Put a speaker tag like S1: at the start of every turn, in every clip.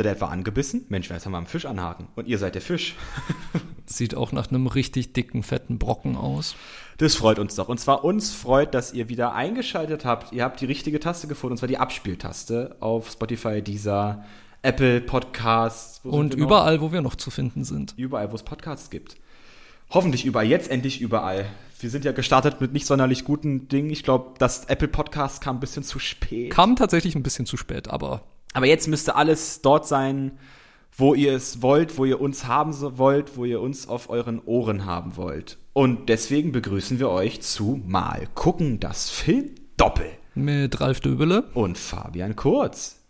S1: Habt ihr da etwa angebissen? Mensch, jetzt haben wir einen Fisch anhaken. Und ihr seid der Fisch.
S2: Sieht auch nach einem richtig dicken, fetten Brocken aus.
S1: Das freut uns doch. Und zwar uns freut, dass ihr wieder eingeschaltet habt. Ihr habt die richtige Taste gefunden, und zwar die Abspieltaste auf Spotify, dieser Apple Podcasts.
S2: Und überall, wo wir noch zu finden sind.
S1: Überall, wo es Podcasts gibt. Hoffentlich überall, jetzt endlich überall. Wir sind ja gestartet mit nicht sonderlich guten Dingen. Ich glaube, das Apple Podcast kam ein bisschen zu spät.
S2: Kam tatsächlich ein bisschen zu spät, aber.
S1: Aber jetzt müsste alles dort sein, wo ihr es wollt, wo ihr uns haben wollt, wo ihr uns auf euren Ohren haben wollt. Und deswegen begrüßen wir euch zu Mal gucken das Film Doppel.
S2: Mit Ralf Döbele.
S1: Und Fabian Kurz.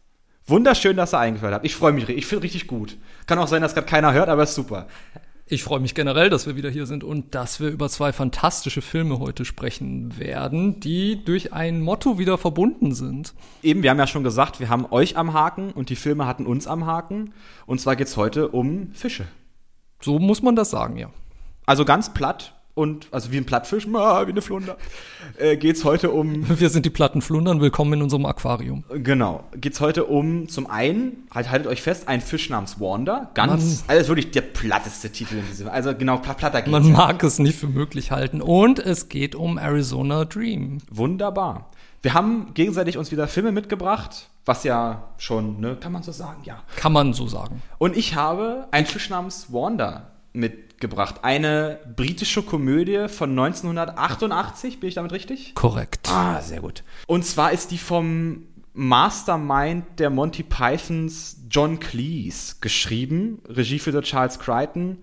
S1: Wunderschön, dass ihr eingehört habt. Ich freue mich, ich finde richtig gut. Kann auch sein, dass gerade keiner hört, aber ist super.
S2: Ich freue mich generell, dass wir wieder hier sind und dass wir über zwei fantastische Filme heute sprechen werden, die durch ein Motto wieder verbunden sind.
S1: Eben, wir haben ja schon gesagt, wir haben euch am Haken und die Filme hatten uns am Haken. Und zwar geht es heute um Fische.
S2: So muss man das sagen, ja.
S1: Also ganz platt, und, also wie ein Plattfisch, wie eine Flunder, äh, geht's heute um.
S2: Wir sind die Plattenflundern, willkommen in unserem Aquarium.
S1: Genau. Geht's heute um, zum einen, halt, haltet euch fest, ein Fisch namens Wanda. Ganz, Man, also wirklich der platteste Titel in diesem, also genau, platter
S2: geht's. Man mag es nicht für möglich halten. Und es geht um Arizona Dream.
S1: Wunderbar. Wir haben gegenseitig uns wieder Filme mitgebracht, was ja schon, ne, kann man so sagen, ja.
S2: Kann man so sagen.
S1: Und ich habe einen Fisch namens Wanda mit gebracht. Eine britische Komödie von 1988, bin ich damit richtig?
S2: Korrekt.
S1: Ah, sehr gut. Und zwar ist die vom Mastermind der Monty Pythons John Cleese geschrieben, Regie für Charles Crichton,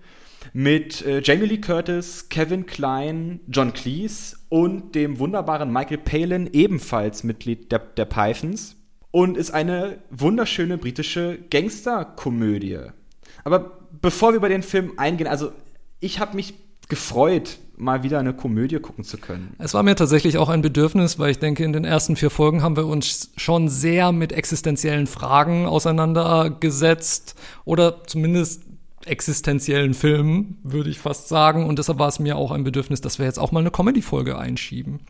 S1: mit äh, Jamie Lee Curtis, Kevin Klein, John Cleese und dem wunderbaren Michael Palin, ebenfalls Mitglied der, der Pythons. Und ist eine wunderschöne britische Gangsterkomödie. Aber bevor wir über den Film eingehen, also ich habe mich gefreut, mal wieder eine Komödie gucken zu können.
S2: Es war mir tatsächlich auch ein Bedürfnis, weil ich denke, in den ersten vier Folgen haben wir uns schon sehr mit existenziellen Fragen auseinandergesetzt oder zumindest existenziellen Filmen, würde ich fast sagen. Und deshalb war es mir auch ein Bedürfnis, dass wir jetzt auch mal eine Comedy-Folge einschieben.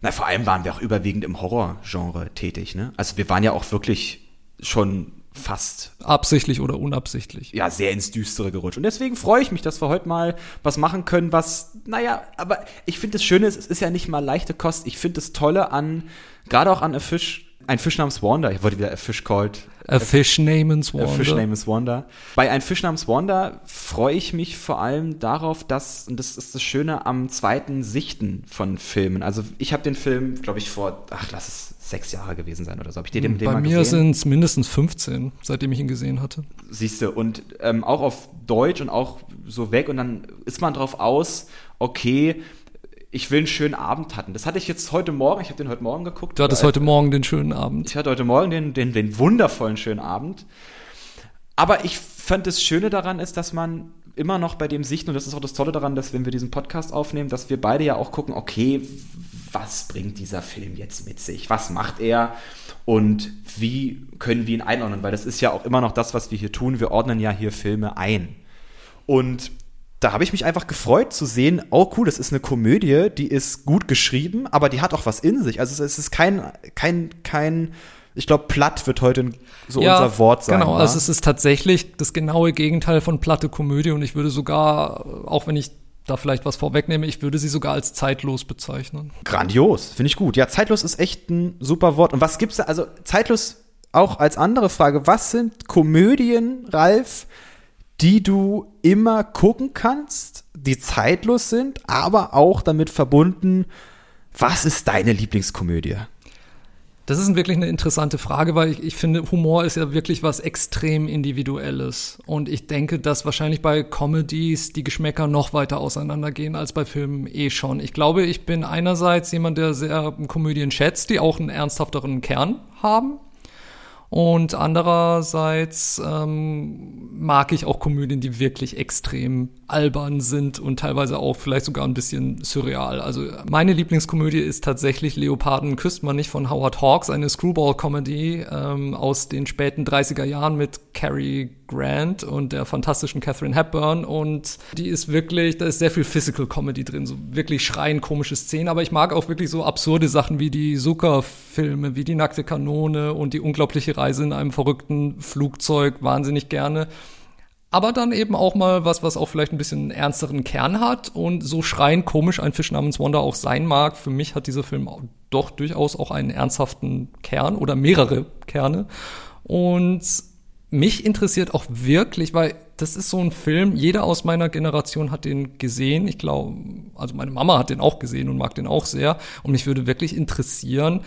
S1: Na, vor allem waren wir auch überwiegend im Horrorgenre tätig, ne? Also wir waren ja auch wirklich schon fast.
S2: Absichtlich oder unabsichtlich.
S1: Ja, sehr ins Düstere gerutscht. Und deswegen freue ich mich, dass wir heute mal was machen können, was, naja, aber ich finde das Schöne, es ist ja nicht mal leichte Kost. Ich finde das Tolle an, gerade auch an A Fish, ein Fisch namens Wanda. Ich wollte wieder A Fish called.
S2: A Fish namens
S1: Wanda. A Fish namens Wanda. Bei Ein Fisch namens Wanda freue ich mich vor allem darauf, dass, und das ist das Schöne am zweiten Sichten von Filmen. Also ich habe den Film, glaube ich, vor, ach, lass es sechs Jahre gewesen sein oder so. Habe ich
S2: den, den Bei mal mir sind es mindestens 15, seitdem ich ihn gesehen hatte.
S1: Siehst du, und ähm, auch auf Deutsch und auch so weg und dann ist man drauf aus, okay, ich will einen schönen Abend hatten. Das hatte ich jetzt heute Morgen, ich habe den heute Morgen geguckt.
S2: Du hattest heute Morgen den schönen Abend.
S1: Ich hatte heute Morgen den, den, den wundervollen schönen Abend. Aber ich fand das Schöne daran ist, dass man immer noch bei dem Sichten, und das ist auch das Tolle daran, dass wenn wir diesen Podcast aufnehmen, dass wir beide ja auch gucken, okay, was bringt dieser Film jetzt mit sich? Was macht er? Und wie können wir ihn einordnen? Weil das ist ja auch immer noch das, was wir hier tun. Wir ordnen ja hier Filme ein. Und da habe ich mich einfach gefreut zu sehen, oh cool, das ist eine Komödie, die ist gut geschrieben, aber die hat auch was in sich. Also es ist kein, kein, kein, ich glaube, platt wird heute so ja, unser Wort sein.
S2: Genau, also es ist tatsächlich das genaue Gegenteil von platte Komödie und ich würde sogar, auch wenn ich da vielleicht was vorwegnehme, ich würde sie sogar als zeitlos bezeichnen.
S1: Grandios, finde ich gut. Ja, zeitlos ist echt ein super Wort. Und was gibt's da? Also zeitlos auch als andere Frage, was sind Komödien, Ralf, die du immer gucken kannst, die zeitlos sind, aber auch damit verbunden, was ist deine Lieblingskomödie?
S2: Das ist wirklich eine interessante Frage, weil ich, ich, finde, Humor ist ja wirklich was extrem Individuelles. Und ich denke, dass wahrscheinlich bei Comedies die Geschmäcker noch weiter auseinandergehen als bei Filmen eh schon. Ich glaube, ich bin einerseits jemand, der sehr Komödien schätzt, die auch einen ernsthafteren Kern haben. Und andererseits ähm, mag ich auch Komödien, die wirklich extrem albern sind und teilweise auch vielleicht sogar ein bisschen surreal. Also meine Lieblingskomödie ist tatsächlich Leoparden küsst man nicht von Howard Hawks, eine Screwball-Comedy ähm, aus den späten 30er Jahren mit Cary Grant und der fantastischen Catherine Hepburn und die ist wirklich, da ist sehr viel Physical Comedy drin, so wirklich schreien komische Szenen, aber ich mag auch wirklich so absurde Sachen wie die Zucker-Filme, wie die nackte Kanone und die unglaubliche Reise Reise in einem verrückten Flugzeug wahnsinnig gerne. Aber dann eben auch mal was, was auch vielleicht ein bisschen einen ernsteren Kern hat und so schreien komisch ein Fisch namens Wanda auch sein mag. Für mich hat dieser Film doch durchaus auch einen ernsthaften Kern oder mehrere Kerne. Und mich interessiert auch wirklich, weil das ist so ein Film, jeder aus meiner Generation hat den gesehen. Ich glaube, also meine Mama hat den auch gesehen und mag den auch sehr. Und mich würde wirklich interessieren,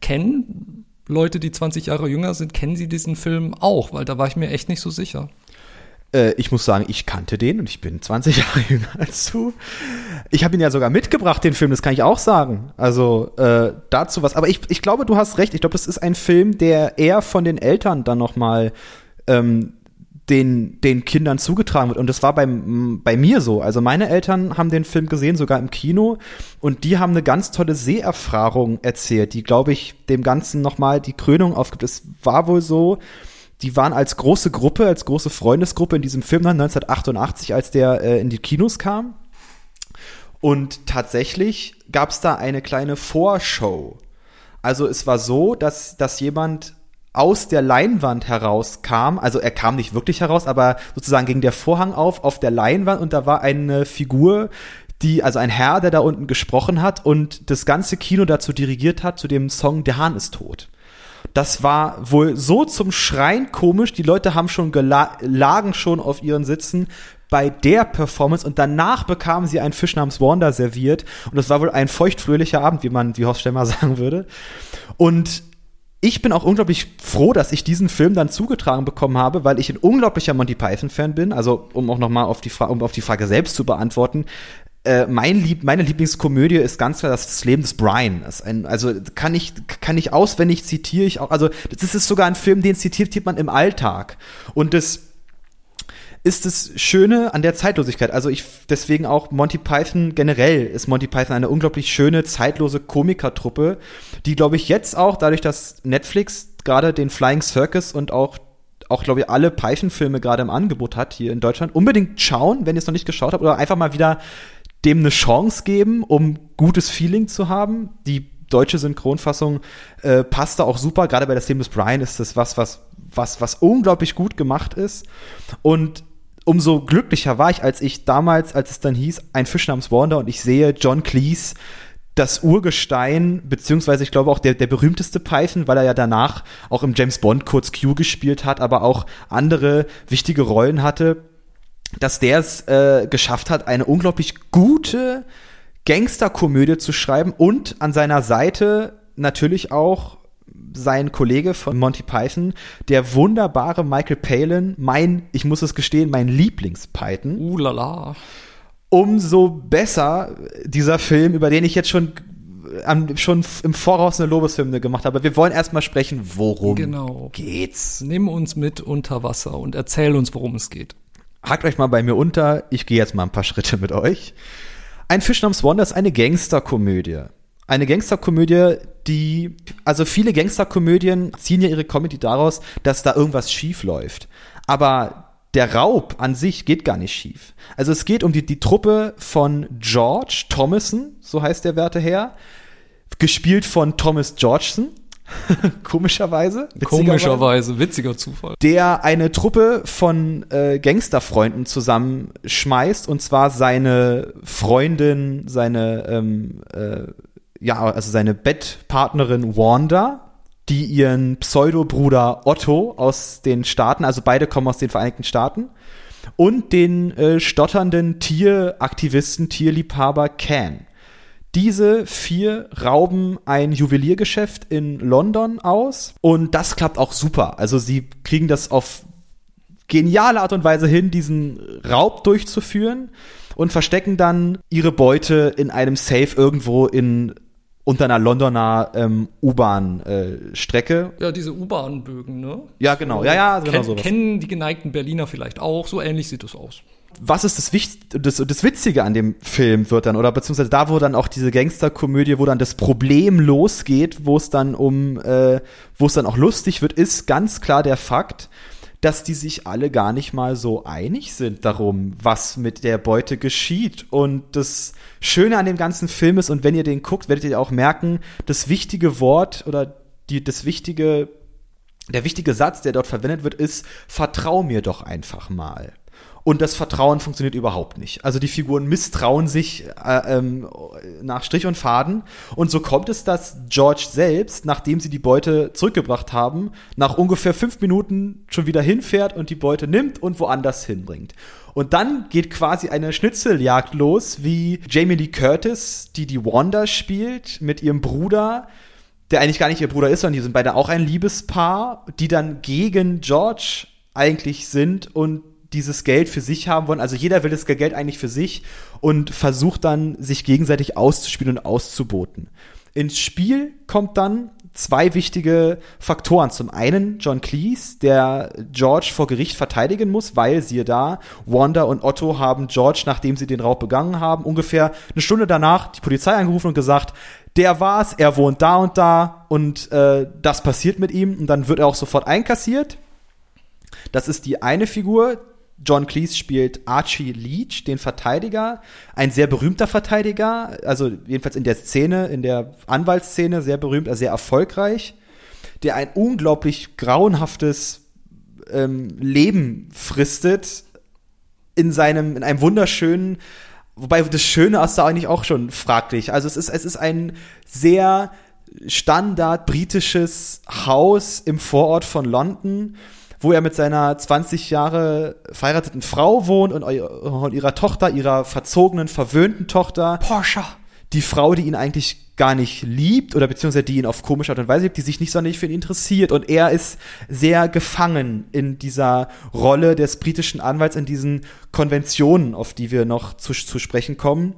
S2: kennen Leute, die 20 Jahre jünger sind, kennen sie diesen Film auch? Weil da war ich mir echt nicht so sicher.
S1: Äh, ich muss sagen, ich kannte den und ich bin 20 Jahre jünger als du. Ich habe ihn ja sogar mitgebracht, den Film, das kann ich auch sagen. Also äh, dazu was. Aber ich, ich glaube, du hast recht. Ich glaube, das ist ein Film, der eher von den Eltern dann noch mal ähm, den, den Kindern zugetragen wird. Und das war beim, bei mir so. Also meine Eltern haben den Film gesehen, sogar im Kino. Und die haben eine ganz tolle Seherfahrung erzählt, die, glaube ich, dem Ganzen nochmal die Krönung aufgibt. Es war wohl so, die waren als große Gruppe, als große Freundesgruppe in diesem Film dann 1988, als der äh, in die Kinos kam. Und tatsächlich gab es da eine kleine Vorshow. Also es war so, dass, dass jemand aus der Leinwand herauskam, also er kam nicht wirklich heraus, aber sozusagen ging der Vorhang auf auf der Leinwand und da war eine Figur, die, also ein Herr, der da unten gesprochen hat und das ganze Kino dazu dirigiert hat, zu dem Song Der Hahn ist tot. Das war wohl so zum Schreien komisch, die Leute haben schon lagen schon auf ihren Sitzen bei der Performance und danach bekamen sie einen Fisch namens Wanda serviert und das war wohl ein feuchtfröhlicher Abend, wie man, wie Horst Stemmer sagen würde. Und ich bin auch unglaublich froh, dass ich diesen Film dann zugetragen bekommen habe, weil ich ein unglaublicher Monty Python Fan bin. Also um auch noch mal auf die Frage, um auf die Frage selbst zu beantworten. Äh, mein Lieb meine Lieblingskomödie ist ganz klar das Leben des Brian. Ein, also kann ich kann ich auswendig zitiere ich auch. Also das ist sogar ein Film, den zitiert man im Alltag. Und das ist das Schöne an der Zeitlosigkeit. Also ich deswegen auch Monty Python generell ist Monty Python eine unglaublich schöne zeitlose Komikertruppe, die glaube ich jetzt auch dadurch, dass Netflix gerade den Flying Circus und auch auch glaube ich alle Python-Filme gerade im Angebot hat hier in Deutschland, unbedingt schauen, wenn ihr es noch nicht geschaut habt oder einfach mal wieder dem eine Chance geben, um gutes Feeling zu haben. Die deutsche Synchronfassung äh, passt da auch super. Gerade bei der Theme des Brian ist das was, was, was, was unglaublich gut gemacht ist. Und umso glücklicher war ich, als ich damals, als es dann hieß, ein Fisch namens Wanda und ich sehe John Cleese, das Urgestein, beziehungsweise ich glaube auch der, der berühmteste Python, weil er ja danach auch im James Bond kurz Q gespielt hat, aber auch andere wichtige Rollen hatte, dass der es äh, geschafft hat, eine unglaublich gute Gangsterkomödie zu schreiben und an seiner Seite natürlich auch sein Kollege von Monty Python, der wunderbare Michael Palin, mein, ich muss es gestehen, mein Lieblings-Python.
S2: Uh lala.
S1: Umso besser dieser Film, über den ich jetzt schon schon im Voraus eine Lobeshymne gemacht habe. Wir wollen erstmal sprechen, worum
S2: genau.
S1: geht's.
S2: Nimm uns mit unter Wasser und erzähl uns, worum es geht.
S1: Hakt euch mal bei mir unter, ich gehe jetzt mal ein paar Schritte mit euch. Ein Fisch namens Wanda ist eine Gangsterkomödie eine Gangsterkomödie, die, also viele Gangsterkomödien ziehen ja ihre Comedy daraus, dass da irgendwas schief läuft. Aber der Raub an sich geht gar nicht schief. Also es geht um die, die Truppe von George Thomason, so heißt der werte Herr, gespielt von Thomas Georgeson. Komischerweise.
S2: Komischerweise, witziger Zufall.
S1: Der eine Truppe von äh, Gangsterfreunden zusammenschmeißt und zwar seine Freundin, seine ähm, äh, ja, also seine Bettpartnerin Wanda, die ihren Pseudobruder Otto aus den Staaten, also beide kommen aus den Vereinigten Staaten, und den äh, stotternden Tieraktivisten, Tierliebhaber Can. Diese vier rauben ein Juweliergeschäft in London aus und das klappt auch super. Also sie kriegen das auf geniale Art und Weise hin, diesen Raub durchzuführen und verstecken dann ihre Beute in einem Safe irgendwo in unter einer Londoner ähm, U-Bahn-Strecke.
S2: Äh, ja, diese U-Bahn-Bögen, ne?
S1: Ja, genau. Ja, ja,
S2: genau Ken, sowas. Kennen die geneigten Berliner vielleicht auch. So ähnlich sieht es aus.
S1: Was ist das, Wicht das, das Witzige an dem Film wird dann, oder beziehungsweise da, wo dann auch diese Gangsterkomödie, wo dann das Problem losgeht, wo es dann um, äh, wo es dann auch lustig wird, ist ganz klar der Fakt, dass die sich alle gar nicht mal so einig sind darum, was mit der Beute geschieht. Und das Schöne an dem ganzen Film ist, und wenn ihr den guckt, werdet ihr auch merken, das wichtige Wort oder die, das wichtige der wichtige Satz, der dort verwendet wird, ist, vertrau mir doch einfach mal. Und das Vertrauen funktioniert überhaupt nicht. Also die Figuren misstrauen sich äh, ähm, nach Strich und Faden. Und so kommt es, dass George selbst, nachdem sie die Beute zurückgebracht haben, nach ungefähr fünf Minuten schon wieder hinfährt und die Beute nimmt und woanders hinbringt. Und dann geht quasi eine Schnitzeljagd los, wie Jamie Lee Curtis, die die Wanda spielt, mit ihrem Bruder, der eigentlich gar nicht ihr Bruder ist, sondern die sind beide auch ein Liebespaar, die dann gegen George eigentlich sind und dieses Geld für sich haben wollen. Also jeder will das Geld eigentlich für sich und versucht dann, sich gegenseitig auszuspielen und auszuboten. Ins Spiel kommt dann zwei wichtige Faktoren. Zum einen John Cleese, der George vor Gericht verteidigen muss, weil siehe da, Wanda und Otto haben George, nachdem sie den Raub begangen haben, ungefähr eine Stunde danach die Polizei angerufen und gesagt, der war's, er wohnt da und da und äh, das passiert mit ihm und dann wird er auch sofort einkassiert. Das ist die eine Figur, John Cleese spielt Archie Leach, den Verteidiger, ein sehr berühmter Verteidiger, also jedenfalls in der Szene, in der Anwaltsszene sehr berühmt, also sehr erfolgreich, der ein unglaublich grauenhaftes ähm, Leben fristet in seinem, in einem wunderschönen, wobei das Schöne ist da eigentlich auch schon fraglich. Also es ist, es ist ein sehr Standard britisches Haus im Vorort von London wo er mit seiner 20 Jahre verheirateten Frau wohnt und, und ihrer Tochter, ihrer verzogenen, verwöhnten Tochter.
S2: Porsche.
S1: Die Frau, die ihn eigentlich gar nicht liebt oder beziehungsweise die ihn auf komische Art und Weise liebt, die sich nicht sonderlich für ihn interessiert. Und er ist sehr gefangen in dieser Rolle des britischen Anwalts, in diesen Konventionen, auf die wir noch zu, zu sprechen kommen.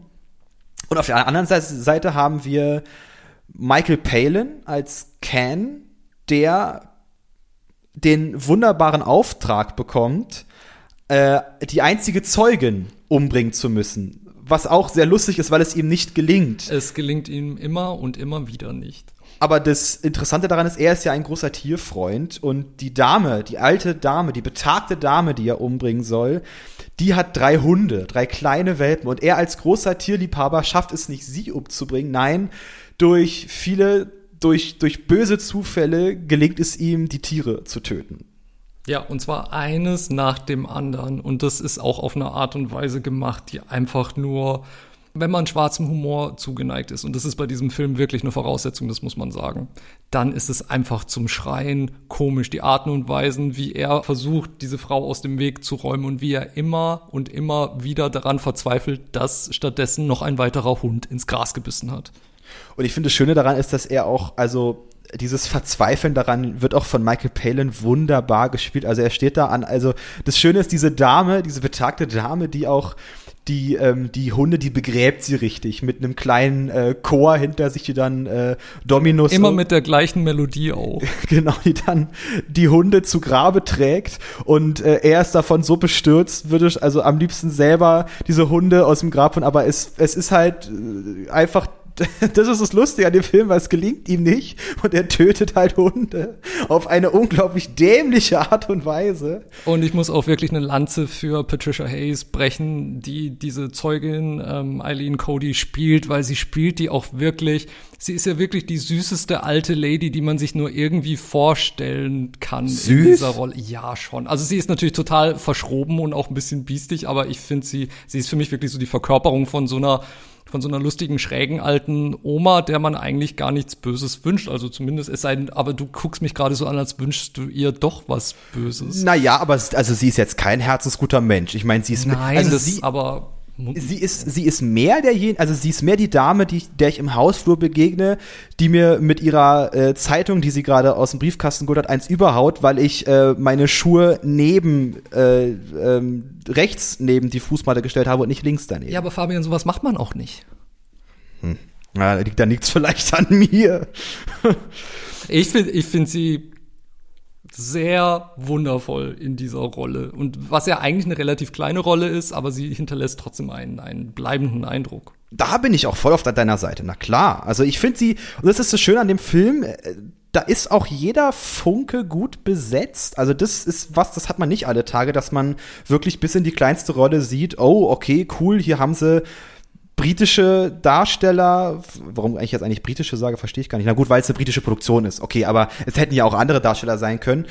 S1: Und auf der anderen Seite haben wir Michael Palin als Ken, der den wunderbaren Auftrag bekommt, äh, die einzige Zeugin umbringen zu müssen. Was auch sehr lustig ist, weil es ihm nicht gelingt.
S2: Es gelingt ihm immer und immer wieder nicht.
S1: Aber das Interessante daran ist, er ist ja ein großer Tierfreund und die Dame, die alte Dame, die betagte Dame, die er umbringen soll, die hat drei Hunde, drei kleine Welpen und er als großer Tierliebhaber schafft es nicht, sie umzubringen. Nein, durch viele durch, durch böse Zufälle gelingt es ihm, die Tiere zu töten.
S2: Ja, und zwar eines nach dem anderen. Und das ist auch auf eine Art und Weise gemacht, die einfach nur, wenn man schwarzem Humor zugeneigt ist, und das ist bei diesem Film wirklich eine Voraussetzung, das muss man sagen, dann ist es einfach zum Schreien komisch. Die Arten und Weisen, wie er versucht, diese Frau aus dem Weg zu räumen und wie er immer und immer wieder daran verzweifelt, dass stattdessen noch ein weiterer Hund ins Gras gebissen hat.
S1: Und ich finde, das Schöne daran ist, dass er auch, also dieses Verzweifeln daran wird auch von Michael Palin wunderbar gespielt. Also er steht da an, also das Schöne ist, diese Dame, diese betagte Dame, die auch die, ähm, die Hunde, die begräbt sie richtig mit einem kleinen äh, Chor hinter sich, die dann äh, Dominus.
S2: Immer mit der gleichen Melodie auch.
S1: genau, die dann die Hunde zu Grabe trägt und äh, er ist davon so bestürzt, würde also am liebsten selber diese Hunde aus dem Grab holen, aber es, es ist halt äh, einfach das ist das Lustige an dem Film, weil es gelingt ihm nicht und er tötet halt Hunde auf eine unglaublich dämliche Art und Weise.
S2: Und ich muss auch wirklich eine Lanze für Patricia Hayes brechen, die diese Zeugin ähm, Eileen Cody spielt, weil sie spielt die auch wirklich. Sie ist ja wirklich die süßeste alte Lady, die man sich nur irgendwie vorstellen kann
S1: Süß?
S2: in dieser Rolle. Ja, schon. Also sie ist natürlich total verschroben und auch ein bisschen biestig, aber ich finde sie, sie ist für mich wirklich so die Verkörperung von so einer von so einer lustigen, schrägen alten Oma, der man eigentlich gar nichts Böses wünscht. Also zumindest es sei denn, aber du guckst mich gerade so an, als wünschst du ihr doch was Böses.
S1: Naja, aber also sie ist jetzt kein herzensguter Mensch. Ich meine, sie ist
S2: Nein,
S1: also
S2: das
S1: sie,
S2: aber
S1: Sie ist, sie ist mehr derjen, also sie ist mehr die Dame, die, der ich im Hausflur begegne, die mir mit ihrer äh, Zeitung, die sie gerade aus dem Briefkasten geholt hat, eins überhaut, weil ich äh, meine Schuhe neben äh, ähm, rechts neben die Fußmatte gestellt habe und nicht links daneben.
S2: Ja, aber Fabian, sowas macht man auch nicht.
S1: Hm. Ja, liegt da nichts vielleicht an mir.
S2: ich finde, ich finde sie sehr wundervoll in dieser Rolle. Und was ja eigentlich eine relativ kleine Rolle ist, aber sie hinterlässt trotzdem einen, einen bleibenden Eindruck.
S1: Da bin ich auch voll auf deiner Seite, na klar. Also ich finde sie, und das ist so schön an dem Film, äh, da ist auch jeder Funke gut besetzt. Also das ist was, das hat man nicht alle Tage, dass man wirklich bis in die kleinste Rolle sieht, oh, okay, cool, hier haben sie britische Darsteller, warum ich jetzt eigentlich britische sage, verstehe ich gar nicht. Na gut, weil es eine britische Produktion ist. Okay, aber es hätten ja auch andere Darsteller sein können.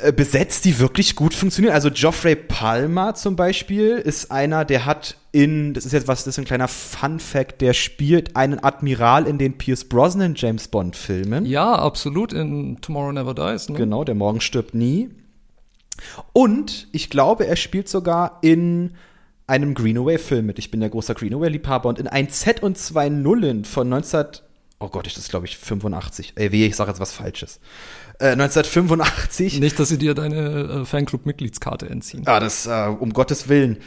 S1: Äh, besetzt, die wirklich gut funktionieren. Also Geoffrey Palmer zum Beispiel ist einer, der hat in, das ist jetzt was, das ist ein kleiner Fun Fact, der spielt einen Admiral in den Pierce Brosnan James Bond Filmen.
S2: Ja, absolut, in Tomorrow Never Dies.
S1: Ne? Genau, der Morgen stirbt nie. Und ich glaube, er spielt sogar in einem Greenaway-Film mit. Ich bin ja großer Greenaway-Liebhaber und in ein Z und zwei Nullen von 19, oh Gott, ist das glaube ich 85. Ey, weh, ich sage jetzt was Falsches. Äh, 1985.
S2: Nicht, dass sie dir deine äh, Fanclub-Mitgliedskarte entziehen.
S1: Ah, das, äh, um Gottes Willen.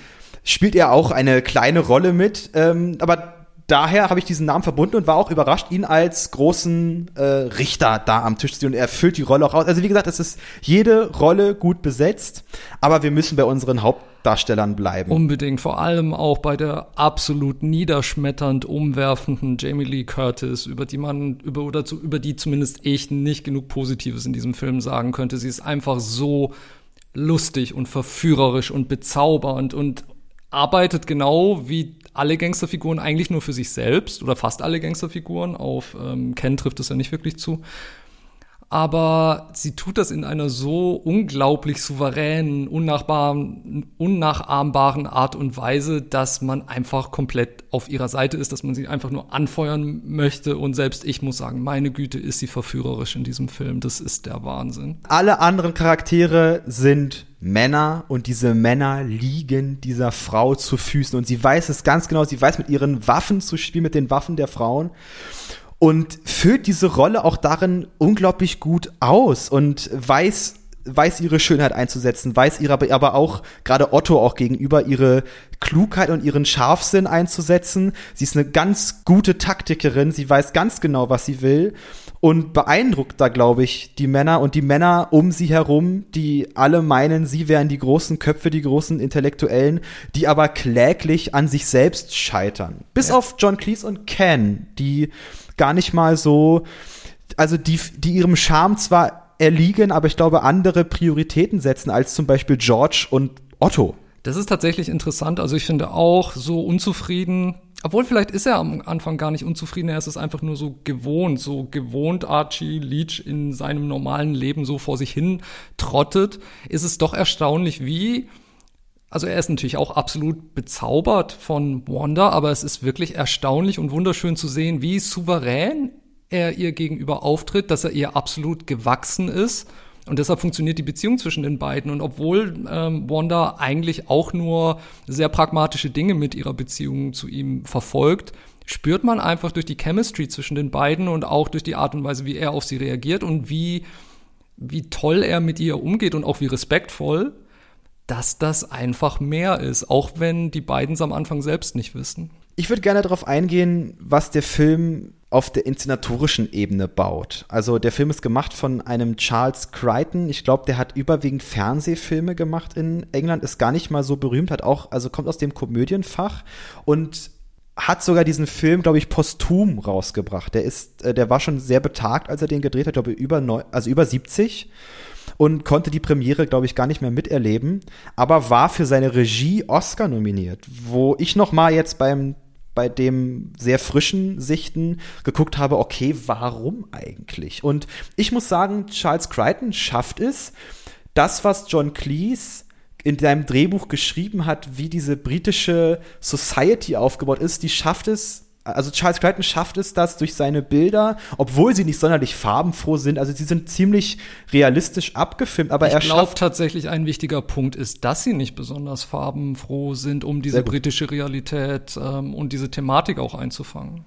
S1: Spielt er auch eine kleine Rolle mit, ähm, aber daher habe ich diesen Namen verbunden und war auch überrascht, ihn als großen äh, Richter da am Tisch zu sehen. Und er füllt die Rolle auch aus. Also wie gesagt, es ist jede Rolle gut besetzt, aber wir müssen bei unseren Hauptdarstellern bleiben.
S2: Unbedingt, vor allem auch bei der absolut niederschmetternd umwerfenden Jamie Lee Curtis, über die man, über, oder zu, über die zumindest ich nicht genug Positives in diesem Film sagen könnte. Sie ist einfach so lustig und verführerisch und bezaubernd und arbeitet genau wie alle Gangsterfiguren eigentlich nur für sich selbst oder fast alle Gangsterfiguren. Auf ähm, Ken trifft es ja nicht wirklich zu. Aber sie tut das in einer so unglaublich souveränen, unnachahmbaren Art und Weise, dass man einfach komplett auf ihrer Seite ist, dass man sie einfach nur anfeuern möchte. Und selbst ich muss sagen, meine Güte, ist sie verführerisch in diesem Film. Das ist der Wahnsinn.
S1: Alle anderen Charaktere sind Männer und diese Männer liegen dieser Frau zu Füßen und sie weiß es ganz genau, sie weiß mit ihren Waffen zu spielen, mit den Waffen der Frauen und füllt diese Rolle auch darin unglaublich gut aus und weiß weiß ihre Schönheit einzusetzen, weiß ihre aber auch gerade Otto auch gegenüber ihre Klugheit und ihren Scharfsinn einzusetzen. Sie ist eine ganz gute Taktikerin, sie weiß ganz genau, was sie will und beeindruckt da, glaube ich, die Männer und die Männer um sie herum, die alle meinen, sie wären die großen Köpfe, die großen Intellektuellen, die aber kläglich an sich selbst scheitern. Bis ja. auf John Cleese und Ken, die gar nicht mal so, also die, die ihrem Charme zwar erliegen, aber ich glaube, andere Prioritäten setzen als zum Beispiel George und Otto.
S2: Das ist tatsächlich interessant. Also ich finde auch so unzufrieden, obwohl vielleicht ist er am Anfang gar nicht unzufrieden, er ist es einfach nur so gewohnt, so gewohnt Archie Leach in seinem normalen Leben so vor sich hin trottet, ist es doch erstaunlich, wie also er ist natürlich auch absolut bezaubert von Wanda, aber es ist wirklich erstaunlich und wunderschön zu sehen, wie souverän er ihr gegenüber auftritt, dass er ihr absolut gewachsen ist und deshalb funktioniert die Beziehung zwischen den beiden. Und obwohl ähm, Wanda eigentlich auch nur sehr pragmatische Dinge mit ihrer Beziehung zu ihm verfolgt, spürt man einfach durch die Chemistry zwischen den beiden und auch durch die Art und Weise, wie er auf sie reagiert und wie, wie toll er mit ihr umgeht und auch wie respektvoll, dass das einfach mehr ist, auch wenn die beiden es am Anfang selbst nicht wissen.
S1: Ich würde gerne darauf eingehen, was der Film auf der inszenatorischen Ebene baut. Also der Film ist gemacht von einem Charles Crichton. Ich glaube, der hat überwiegend Fernsehfilme gemacht in England, ist gar nicht mal so berühmt, hat auch, also kommt aus dem Komödienfach und hat sogar diesen Film, glaube ich, posthum rausgebracht. Der ist, äh, der war schon sehr betagt, als er den gedreht hat, glaube ich, über neun, also über 70 und konnte die Premiere, glaube ich, gar nicht mehr miterleben, aber war für seine Regie Oscar nominiert, wo ich noch mal jetzt beim bei dem sehr frischen Sichten geguckt habe, okay, warum eigentlich? Und ich muss sagen, Charles Crichton schafft es, das, was John Cleese in seinem Drehbuch geschrieben hat, wie diese britische Society aufgebaut ist, die schafft es, also Charles Crichton schafft es das durch seine Bilder, obwohl sie nicht sonderlich farbenfroh sind. Also sie sind ziemlich realistisch abgefilmt, aber
S2: ich
S1: er
S2: glaube tatsächlich ein wichtiger Punkt ist, dass sie nicht besonders farbenfroh sind, um diese britische Realität ähm, und diese Thematik auch einzufangen.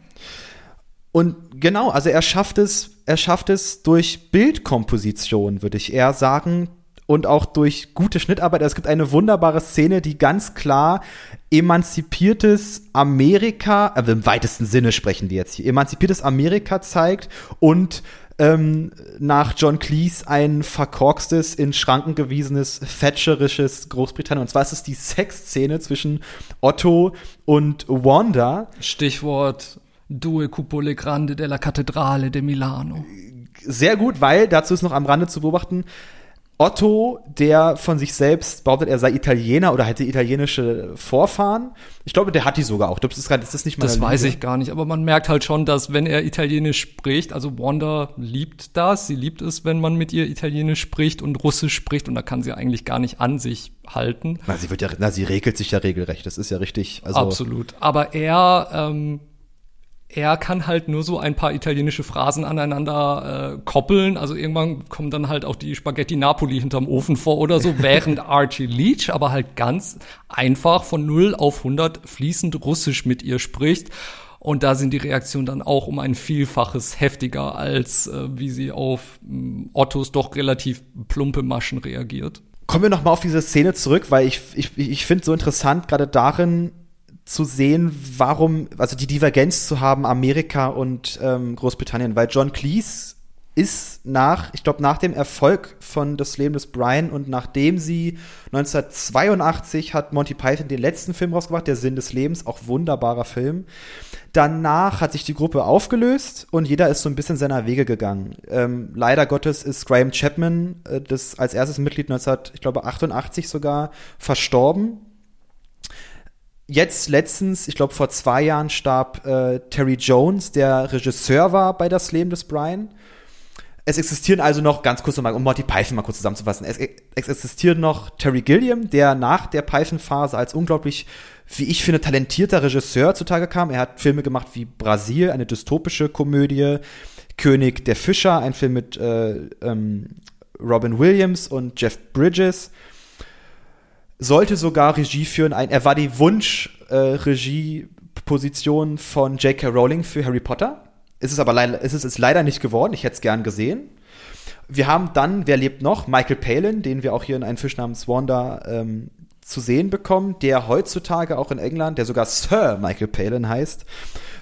S1: Und genau, also er schafft es, er schafft es durch Bildkomposition, würde ich eher sagen, und auch durch gute Schnittarbeit. Es gibt eine wunderbare Szene, die ganz klar emanzipiertes Amerika, also im weitesten Sinne sprechen wir jetzt hier, emanzipiertes Amerika zeigt und ähm, nach John Cleese ein verkorkstes, in Schranken gewiesenes, thatcherisches Großbritannien. Und zwar ist es die Sexszene zwischen Otto und Wanda.
S2: Stichwort Due Cupole Grande della Cattedrale de Milano.
S1: Sehr gut, weil, dazu ist noch am Rande zu beobachten, Otto, der von sich selbst behauptet, er sei Italiener oder hätte italienische Vorfahren. Ich glaube, der hat die sogar auch. Das ist, das ist nicht
S2: mal. Das weiß ich gar nicht, aber man merkt halt schon, dass wenn er Italienisch spricht, also Wanda liebt das, sie liebt es, wenn man mit ihr Italienisch spricht und Russisch spricht und da kann sie eigentlich gar nicht an sich halten.
S1: Na, sie wird ja, na, sie regelt sich ja regelrecht. Das ist ja richtig.
S2: Also Absolut. Aber er ähm, er kann halt nur so ein paar italienische Phrasen aneinander äh, koppeln. Also irgendwann kommen dann halt auch die Spaghetti Napoli hinterm Ofen vor oder so, während Archie Leach aber halt ganz einfach von 0 auf 100 fließend Russisch mit ihr spricht. Und da sind die Reaktionen dann auch um ein Vielfaches heftiger, als äh, wie sie auf äh, Ottos doch relativ plumpe Maschen reagiert.
S1: Kommen wir noch mal auf diese Szene zurück, weil ich, ich, ich finde so interessant, gerade darin, zu sehen, warum, also die Divergenz zu haben, Amerika und ähm, Großbritannien, weil John Cleese ist nach, ich glaube, nach dem Erfolg von Das Leben des Brian und nachdem sie 1982 hat Monty Python den letzten Film rausgebracht, Der Sinn des Lebens, auch wunderbarer Film. Danach hat sich die Gruppe aufgelöst und jeder ist so ein bisschen seiner Wege gegangen. Ähm, leider Gottes ist Graham Chapman, äh, das als erstes Mitglied 1988 sogar, verstorben jetzt letztens, ich glaube vor zwei Jahren, starb äh, Terry Jones, der Regisseur war bei Das Leben des Brian. Es existieren also noch, ganz kurz nochmal, um Monty Python mal kurz zusammenzufassen, es, es existiert noch Terry Gilliam, der nach der Python-Phase als unglaublich, wie ich finde, talentierter Regisseur zutage kam. Er hat Filme gemacht wie Brasil, eine dystopische Komödie, König der Fischer, ein Film mit äh, ähm, Robin Williams und Jeff Bridges sollte sogar Regie führen. Ein, er war die Wunsch-Regie-Position äh, von J.K. Rowling für Harry Potter. Ist es aber leider, ist es ist leider nicht geworden. Ich hätte es gern gesehen. Wir haben dann, wer lebt noch? Michael Palin, den wir auch hier in einem Fisch namens Wanda ähm, zu sehen bekommen, der heutzutage auch in England, der sogar Sir Michael Palin heißt,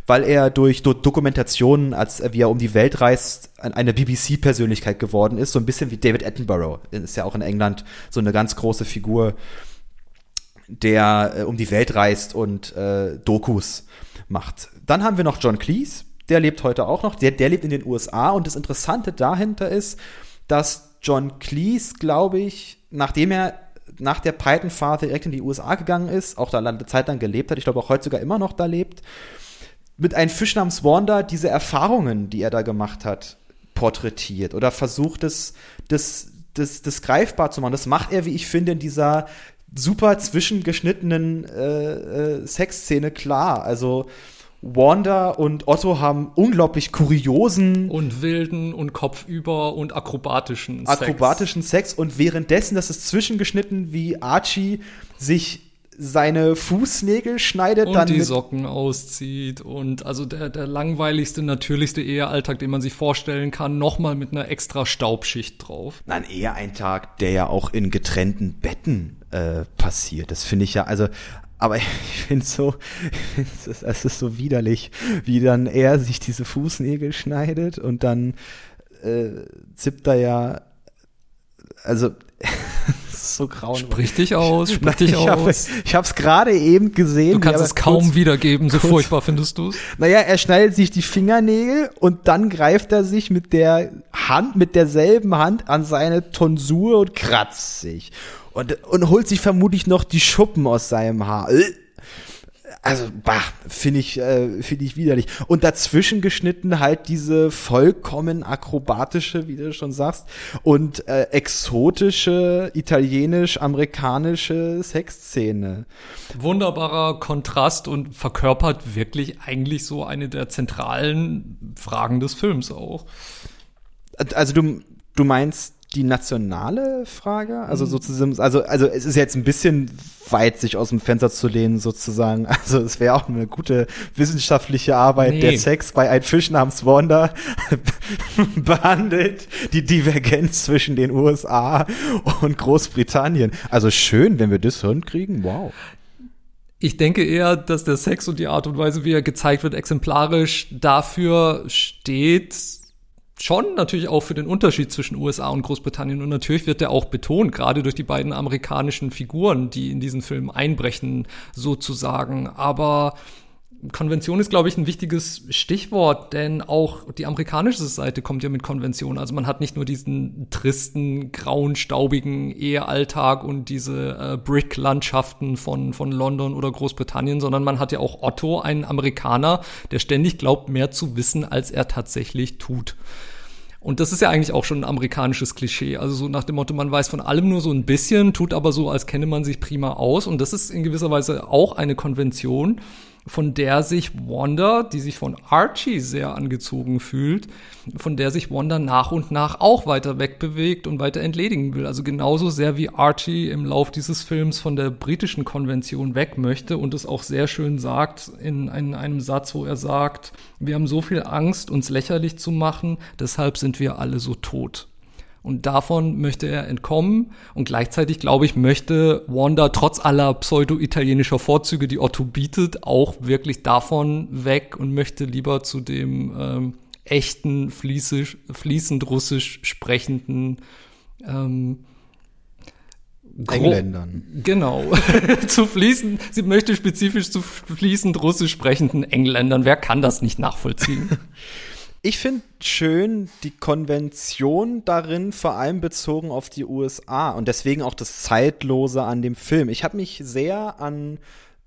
S1: weil er durch Do Dokumentationen, als wie er um die Welt reist, eine BBC-Persönlichkeit geworden ist, so ein bisschen wie David Attenborough. Ist ja auch in England so eine ganz große Figur, der äh, um die Welt reist und äh, Dokus macht. Dann haben wir noch John Cleese, der lebt heute auch noch, der, der lebt in den USA und das Interessante dahinter ist, dass John Cleese, glaube ich, nachdem er nach der Python-Phase direkt in die USA gegangen ist, auch da eine Zeit lang gelebt hat, ich glaube auch heute sogar immer noch da lebt, mit einem Fisch namens Wanda diese Erfahrungen, die er da gemacht hat, porträtiert oder versucht es, das, das, das greifbar zu machen. Das macht er, wie ich finde, in dieser super zwischengeschnittenen äh, äh, Sexszene klar. Also Wanda und Otto haben unglaublich kuriosen
S2: und wilden und kopfüber und akrobatischen
S1: Sex. akrobatischen Sex und währenddessen, das ist zwischengeschnitten, wie Archie sich seine Fußnägel schneidet,
S2: und dann die Socken auszieht und also der, der langweiligste, natürlichste Ehealltag, den man sich vorstellen kann, nochmal mit einer extra Staubschicht drauf.
S1: Nein, eher ein Tag, der ja auch in getrennten Betten äh, passiert. Das finde ich ja, also aber ich finde so, es ist so widerlich, wie dann er sich diese Fußnägel schneidet und dann äh, zippt er ja, also so grauenvoll.
S2: Sprich dich aus, sprich dich
S1: ich
S2: aus.
S1: Hab, ich habe es gerade eben gesehen.
S2: Du kannst es kaum wiedergeben, so furchtbar findest du es.
S1: Naja, er schneidet sich die Fingernägel und dann greift er sich mit der Hand, mit derselben Hand an seine Tonsur und kratzt sich und, und holt sich vermutlich noch die Schuppen aus seinem Haar. Äh. Also, bah, finde ich, äh, finde ich widerlich. Und dazwischen geschnitten halt diese vollkommen akrobatische, wie du schon sagst, und äh, exotische, italienisch-amerikanische Sexszene.
S2: Wunderbarer Kontrast und verkörpert wirklich eigentlich so eine der zentralen Fragen des Films auch.
S1: Also du, du meinst die nationale Frage? Also sozusagen, also, also es ist jetzt ein bisschen weit, sich aus dem Fenster zu lehnen, sozusagen. Also es wäre auch eine gute wissenschaftliche Arbeit, nee. der Sex bei einem Fisch namens Wanda behandelt die Divergenz zwischen den USA und Großbritannien. Also schön, wenn wir das hinkriegen. Wow.
S2: Ich denke eher, dass der Sex und die Art und Weise, wie er gezeigt wird, exemplarisch dafür steht, schon natürlich auch für den Unterschied zwischen USA und Großbritannien und natürlich wird der auch betont, gerade durch die beiden amerikanischen Figuren, die in diesen Film einbrechen, sozusagen. Aber Konvention ist, glaube ich, ein wichtiges Stichwort, denn auch die amerikanische Seite kommt ja mit Konventionen. Also man hat nicht nur diesen tristen, grauen, staubigen Ehealltag und diese äh, Brick-Landschaften von, von London oder Großbritannien, sondern man hat ja auch Otto, einen Amerikaner, der ständig glaubt, mehr zu wissen, als er tatsächlich tut. Und das ist ja eigentlich auch schon ein amerikanisches Klischee. Also so nach dem Motto, man weiß von allem nur so ein bisschen, tut aber so, als kenne man sich prima aus. Und das ist in gewisser Weise auch eine Konvention, von der sich Wanda, die sich von Archie sehr angezogen fühlt, von der sich Wanda nach und nach auch weiter wegbewegt und weiter entledigen will. Also genauso sehr wie Archie im Lauf dieses Films von der britischen Konvention weg möchte und es auch sehr schön sagt in, in einem Satz, wo er sagt, wir haben so viel Angst, uns lächerlich zu machen, deshalb sind wir alle so tot. Und davon möchte er entkommen. Und gleichzeitig, glaube ich, möchte Wanda trotz aller pseudo-italienischer Vorzüge, die Otto bietet, auch wirklich davon weg und möchte lieber zu dem ähm, echten, fließig, fließend russisch sprechenden ähm,
S1: Engländern.
S2: Genau. zu fließend, sie möchte spezifisch zu fließend russisch sprechenden Engländern. Wer kann das nicht nachvollziehen?
S1: Ich finde schön die Konvention darin, vor allem bezogen auf die USA und deswegen auch das Zeitlose an dem Film. Ich habe mich sehr an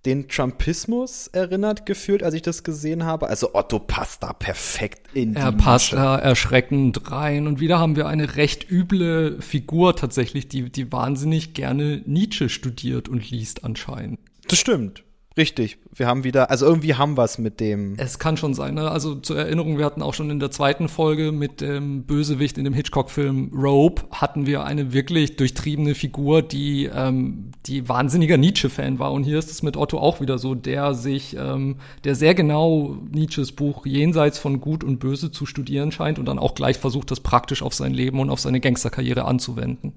S1: den Trumpismus erinnert gefühlt, als ich das gesehen habe. Also Otto passt da perfekt in
S2: Er passt da erschreckend rein. Und wieder haben wir eine recht üble Figur tatsächlich, die, die wahnsinnig gerne Nietzsche studiert und liest anscheinend.
S1: Das stimmt. Richtig, wir haben wieder, also irgendwie haben wir es mit dem.
S2: Es kann schon sein, ne? Also zur Erinnerung, wir hatten auch schon in der zweiten Folge mit dem Bösewicht in dem Hitchcock-Film Rope, hatten wir eine wirklich durchtriebene Figur, die, ähm, die wahnsinniger Nietzsche-Fan war. Und hier ist es mit Otto auch wieder so, der sich, ähm, der sehr genau Nietzsches Buch Jenseits von Gut und Böse zu studieren scheint und dann auch gleich versucht, das praktisch auf sein Leben und auf seine Gangsterkarriere anzuwenden.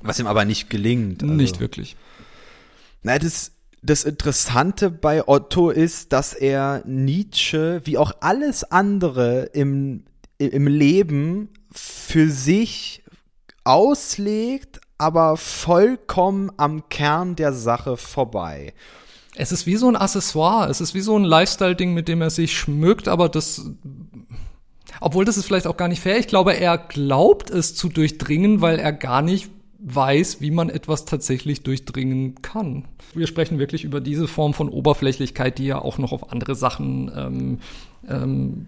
S1: Was ihm aber nicht gelingt.
S2: Also. Nicht wirklich.
S1: Na, das das Interessante bei Otto ist, dass er Nietzsche, wie auch alles andere im, im Leben, für sich auslegt, aber vollkommen am Kern der Sache vorbei.
S2: Es ist wie so ein Accessoire, es ist wie so ein Lifestyle-Ding, mit dem er sich schmückt, aber das, obwohl das ist vielleicht auch gar nicht fair. Ich glaube, er glaubt es zu durchdringen, weil er gar nicht weiß, wie man etwas tatsächlich durchdringen kann. Wir sprechen wirklich über diese Form von Oberflächlichkeit, die ja auch noch auf andere Sachen ähm, ähm,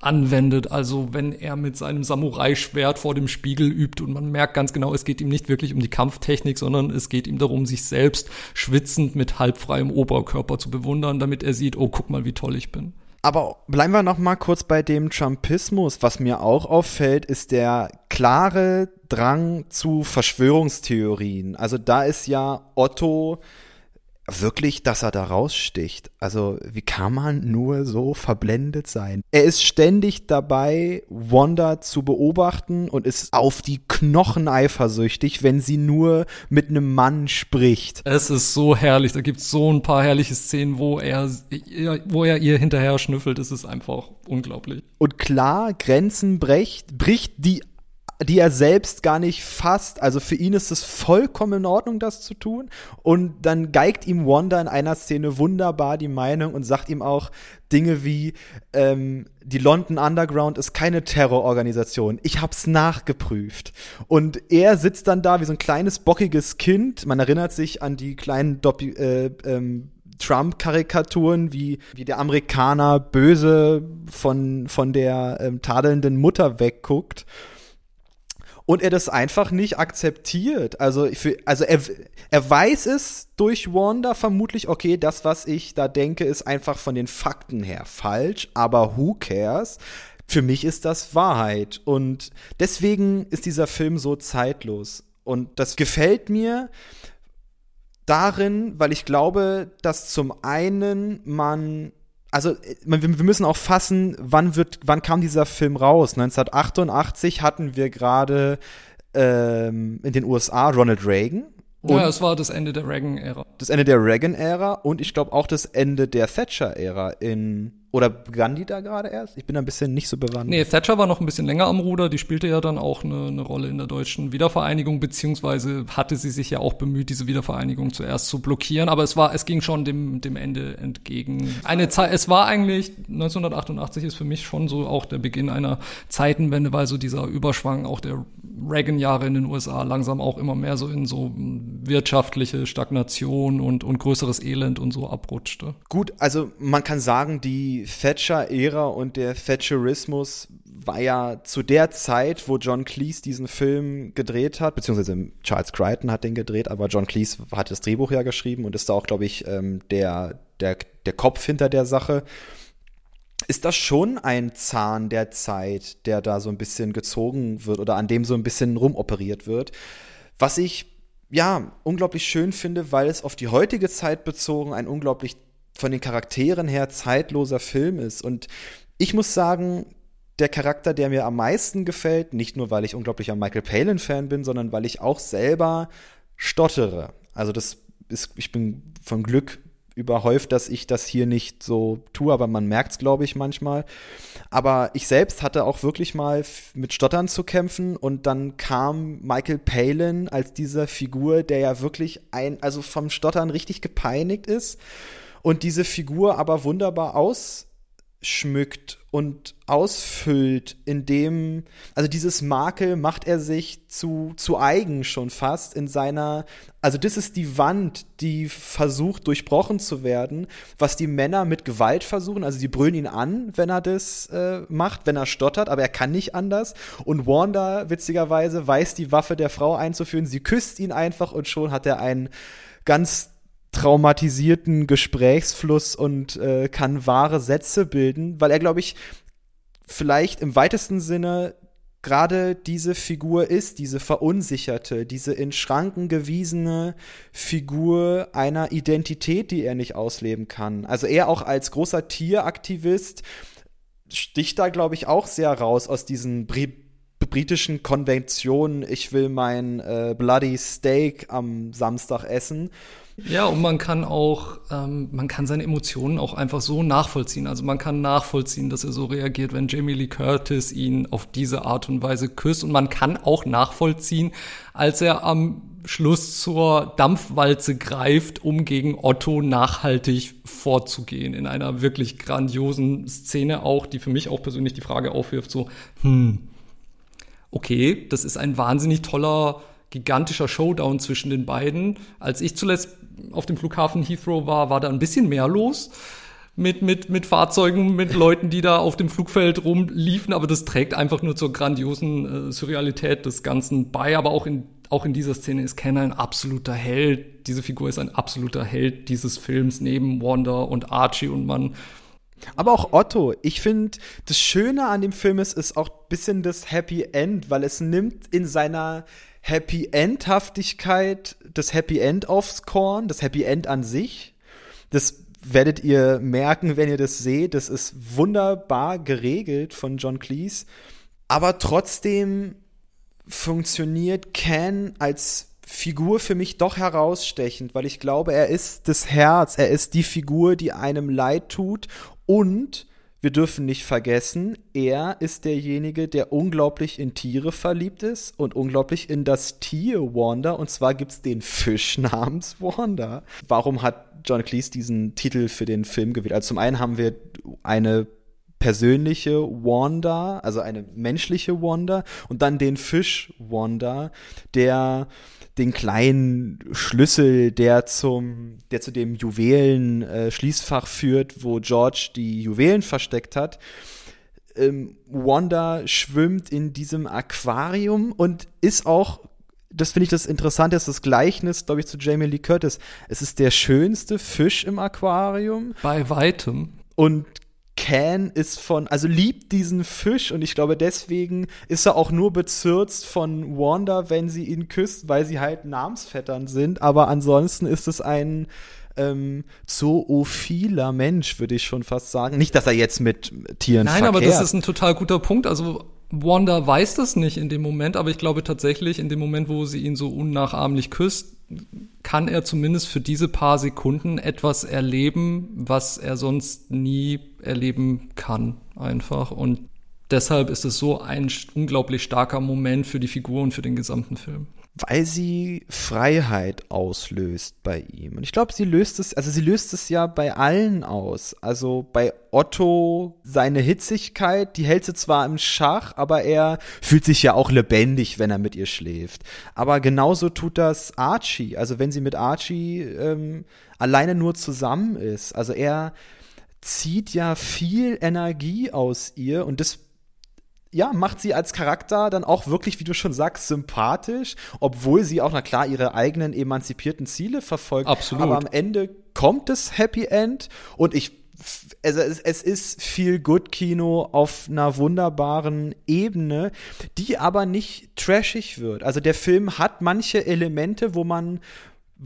S2: anwendet. Also wenn er mit seinem Samurai-Schwert vor dem Spiegel übt und man merkt ganz genau, es geht ihm nicht wirklich um die Kampftechnik, sondern es geht ihm darum, sich selbst schwitzend mit halbfreiem Oberkörper zu bewundern, damit er sieht, oh, guck mal, wie toll ich bin.
S1: Aber bleiben wir noch mal kurz bei dem Trumpismus. Was mir auch auffällt, ist der klare Drang zu Verschwörungstheorien. Also da ist ja Otto wirklich, dass er da raussticht. Also, wie kann man nur so verblendet sein? Er ist ständig dabei, Wanda zu beobachten und ist auf die Knochen eifersüchtig, wenn sie nur mit einem Mann spricht.
S2: Es ist so herrlich. Da gibt es so ein paar herrliche Szenen, wo er, wo er ihr hinterher schnüffelt. Es ist einfach unglaublich.
S1: Und klar, Grenzen bricht, bricht die die er selbst gar nicht fasst. Also für ihn ist es vollkommen in Ordnung, das zu tun. Und dann geigt ihm Wanda in einer Szene wunderbar die Meinung und sagt ihm auch Dinge wie, ähm, die London Underground ist keine Terrororganisation. Ich hab's nachgeprüft. Und er sitzt dann da wie so ein kleines, bockiges Kind. Man erinnert sich an die kleinen Doppel, äh, ähm, Trump-Karikaturen, wie, wie der Amerikaner böse von, von der ähm, tadelnden Mutter wegguckt und er das einfach nicht akzeptiert. Also, für, also er, er weiß es durch Wanda vermutlich, okay, das, was ich da denke, ist einfach von den Fakten her falsch, aber who cares? Für mich ist das Wahrheit. Und deswegen ist dieser Film so zeitlos. Und das gefällt mir darin, weil ich glaube, dass zum einen man also äh, wir müssen auch fassen, wann wird, wann kam dieser Film raus? 1988 hatten wir gerade ähm, in den USA Ronald Reagan
S2: Und ja, es war das Ende der Reagan-Ära.
S1: Das Ende der Reagan-Ära und ich glaube auch das Ende der Thatcher-Ära in oder begann die da gerade erst? Ich bin ein bisschen nicht so bewandt.
S2: Nee, Thatcher war noch ein bisschen länger am Ruder. Die spielte ja dann auch eine, eine Rolle in der deutschen Wiedervereinigung, beziehungsweise hatte sie sich ja auch bemüht, diese Wiedervereinigung zuerst zu blockieren. Aber es war, es ging schon dem, dem Ende entgegen. Eine Zeit, es war eigentlich, 1988 ist für mich schon so auch der Beginn einer Zeitenwende, weil so dieser Überschwang auch der Reagan-Jahre in den USA langsam auch immer mehr so in so wirtschaftliche Stagnation und, und größeres Elend und so abrutschte.
S1: Gut, also man kann sagen, die Thatcher-Ära und der Thatcherismus war ja zu der Zeit, wo John Cleese diesen Film gedreht hat, beziehungsweise Charles Crichton hat den gedreht, aber John Cleese hat das Drehbuch ja geschrieben und ist da auch, glaube ich, ähm, der, der, der Kopf hinter der Sache. Ist das schon ein Zahn der Zeit, der da so ein bisschen gezogen wird oder an dem so ein bisschen rumoperiert wird? Was ich ja unglaublich schön finde, weil es auf die heutige Zeit bezogen ein unglaublich von den Charakteren her zeitloser Film ist. Und ich muss sagen, der Charakter, der mir am meisten gefällt, nicht nur, weil ich unglaublicher Michael Palin-Fan bin, sondern weil ich auch selber stottere. Also das ist, ich bin von Glück überhäuft, dass ich das hier nicht so tue, aber man merkt es, glaube ich, manchmal. Aber ich selbst hatte auch wirklich mal mit Stottern zu kämpfen und dann kam Michael Palin als dieser Figur, der ja wirklich ein, also vom Stottern richtig gepeinigt ist und diese Figur aber wunderbar ausschmückt und ausfüllt, indem, also dieses Makel macht er sich zu, zu eigen schon fast in seiner, also das ist die Wand, die versucht durchbrochen zu werden, was die Männer mit Gewalt versuchen, also sie brüllen ihn an, wenn er das äh, macht, wenn er stottert, aber er kann nicht anders. Und Wanda, witzigerweise, weiß die Waffe der Frau einzuführen, sie küsst ihn einfach und schon hat er einen ganz traumatisierten Gesprächsfluss und äh, kann wahre Sätze bilden, weil er, glaube ich, vielleicht im weitesten Sinne gerade diese Figur ist, diese verunsicherte, diese in Schranken gewiesene Figur einer Identität, die er nicht ausleben kann. Also er auch als großer Tieraktivist sticht da, glaube ich, auch sehr raus aus diesen Bri britischen Konventionen, ich will mein äh, Bloody Steak am Samstag essen
S2: ja, und man kann auch, ähm, man kann seine Emotionen auch einfach so nachvollziehen. Also man kann nachvollziehen, dass er so reagiert, wenn Jamie Lee Curtis ihn auf diese Art und Weise küsst. Und man kann auch nachvollziehen, als er am Schluss zur Dampfwalze greift, um gegen Otto nachhaltig vorzugehen. In einer wirklich grandiosen Szene auch, die für mich auch persönlich die Frage aufwirft, so, hm, okay, das ist ein wahnsinnig toller gigantischer Showdown zwischen den beiden. Als ich zuletzt auf dem Flughafen Heathrow war, war da ein bisschen mehr los mit, mit, mit Fahrzeugen, mit Leuten, die da auf dem Flugfeld rumliefen, aber das trägt einfach nur zur grandiosen äh, Surrealität des Ganzen bei. Aber auch in, auch in dieser Szene ist Ken ein absoluter Held. Diese Figur ist ein absoluter Held dieses Films neben Wanda und Archie und man.
S1: Aber auch Otto. Ich finde, das Schöne an dem Film ist, ist auch ein bisschen das Happy End, weil es nimmt in seiner Happy Endhaftigkeit das Happy End aufs Korn, das Happy End an sich. Das werdet ihr merken, wenn ihr das seht. Das ist wunderbar geregelt von John Cleese. Aber trotzdem funktioniert Ken als Figur für mich doch herausstechend, weil ich glaube, er ist das Herz, er ist die Figur, die einem leid tut und wir dürfen nicht vergessen, er ist derjenige, der unglaublich in Tiere verliebt ist und unglaublich in das Tier Wanda. Und zwar gibt es den Fisch namens Wanda. Warum hat John Cleese diesen Titel für den Film gewählt? Also zum einen haben wir eine persönliche Wanda, also eine menschliche Wanda und dann den Fisch Wanda, der den kleinen Schlüssel, der zum, der zu dem Juwelen-Schließfach äh, führt, wo George die Juwelen versteckt hat. Ähm, Wanda schwimmt in diesem Aquarium und ist auch das finde ich das Interessante, ist das Gleichnis, glaube ich, zu Jamie Lee Curtis. Es ist der schönste Fisch im Aquarium.
S2: Bei weitem.
S1: Und Can ist von, also liebt diesen Fisch und ich glaube, deswegen ist er auch nur bezürzt von Wanda, wenn sie ihn küsst, weil sie halt Namensvettern sind. Aber ansonsten ist es ein ähm, zoophiler Mensch, würde ich schon fast sagen. Nicht, dass er jetzt mit Tieren
S2: Nein,
S1: verkehrt.
S2: aber das ist ein total guter Punkt. Also Wanda weiß das nicht in dem Moment, aber ich glaube tatsächlich, in dem Moment, wo sie ihn so unnachahmlich küsst, kann er zumindest für diese paar Sekunden etwas erleben, was er sonst nie erleben kann, einfach. Und deshalb ist es so ein unglaublich starker Moment für die Figur und für den gesamten Film
S1: weil sie Freiheit auslöst bei ihm. Und ich glaube, sie löst es, also sie löst es ja bei allen aus. Also bei Otto seine Hitzigkeit, die hält sie zwar im Schach, aber er fühlt sich ja auch lebendig, wenn er mit ihr schläft. Aber genauso tut das Archie. Also wenn sie mit Archie ähm, alleine nur zusammen ist. Also er zieht ja viel Energie aus ihr und das ja, macht sie als Charakter dann auch wirklich, wie du schon sagst, sympathisch, obwohl sie auch, na klar, ihre eigenen emanzipierten Ziele verfolgt.
S2: Absolut.
S1: Aber am Ende kommt das Happy End und ich also es, es ist viel Good Kino auf einer wunderbaren Ebene, die aber nicht trashig wird. Also der Film hat manche Elemente, wo man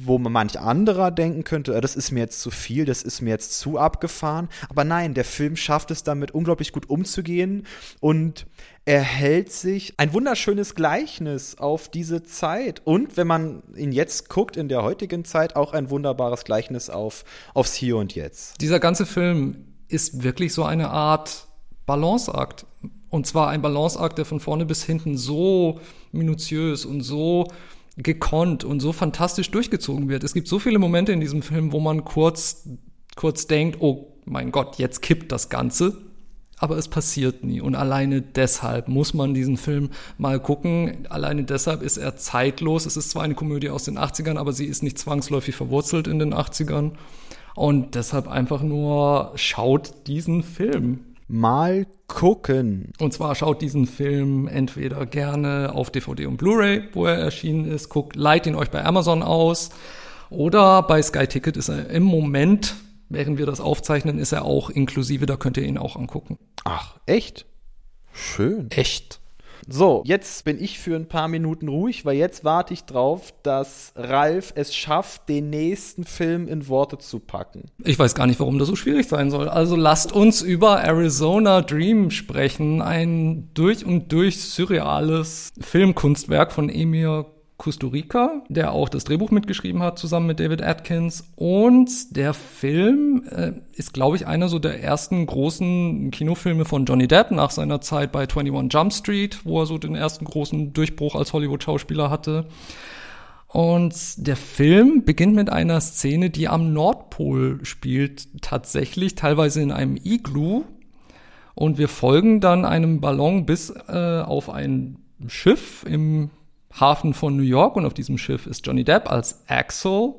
S1: wo man manch anderer denken könnte, äh, das ist mir jetzt zu viel, das ist mir jetzt zu abgefahren. Aber nein, der Film schafft es damit unglaublich gut umzugehen und er hält sich ein wunderschönes Gleichnis auf diese Zeit und wenn man ihn jetzt guckt, in der heutigen Zeit auch ein wunderbares Gleichnis auf, aufs Hier und Jetzt.
S2: Dieser ganze Film ist wirklich so eine Art Balanceakt. Und zwar ein Balanceakt, der von vorne bis hinten so minutiös und so gekonnt und so fantastisch durchgezogen wird. Es gibt so viele Momente in diesem Film, wo man kurz, kurz denkt, oh mein Gott, jetzt kippt das Ganze. Aber es passiert nie. Und alleine deshalb muss man diesen Film mal gucken. Alleine deshalb ist er zeitlos. Es ist zwar eine Komödie aus den 80ern, aber sie ist nicht zwangsläufig verwurzelt in den 80ern. Und deshalb einfach nur schaut diesen Film
S1: mal gucken.
S2: Und zwar schaut diesen Film entweder gerne auf DVD und Blu-ray, wo er erschienen ist, guckt, leiht ihn euch bei Amazon aus oder bei Sky Ticket ist er im Moment, während wir das aufzeichnen, ist er auch inklusive, da könnt ihr ihn auch angucken.
S1: Ach, echt? Schön.
S2: Echt.
S1: So, jetzt bin ich für ein paar Minuten ruhig, weil jetzt warte ich drauf, dass Ralf es schafft, den nächsten Film in Worte zu packen.
S2: Ich weiß gar nicht, warum das so schwierig sein soll. Also lasst uns über Arizona Dream sprechen, ein durch und durch surreales Filmkunstwerk von Emir Kusturica, der auch das Drehbuch mitgeschrieben hat, zusammen mit David Atkins. Und der Film äh, ist, glaube ich, einer so der ersten großen Kinofilme von Johnny Depp nach seiner Zeit bei 21 Jump Street, wo er so den ersten großen Durchbruch als Hollywood-Schauspieler hatte. Und der Film beginnt mit einer Szene, die am Nordpol spielt, tatsächlich, teilweise in einem Igloo. Und wir folgen dann einem Ballon bis äh, auf ein Schiff im Hafen von New York und auf diesem Schiff ist Johnny Depp als Axel,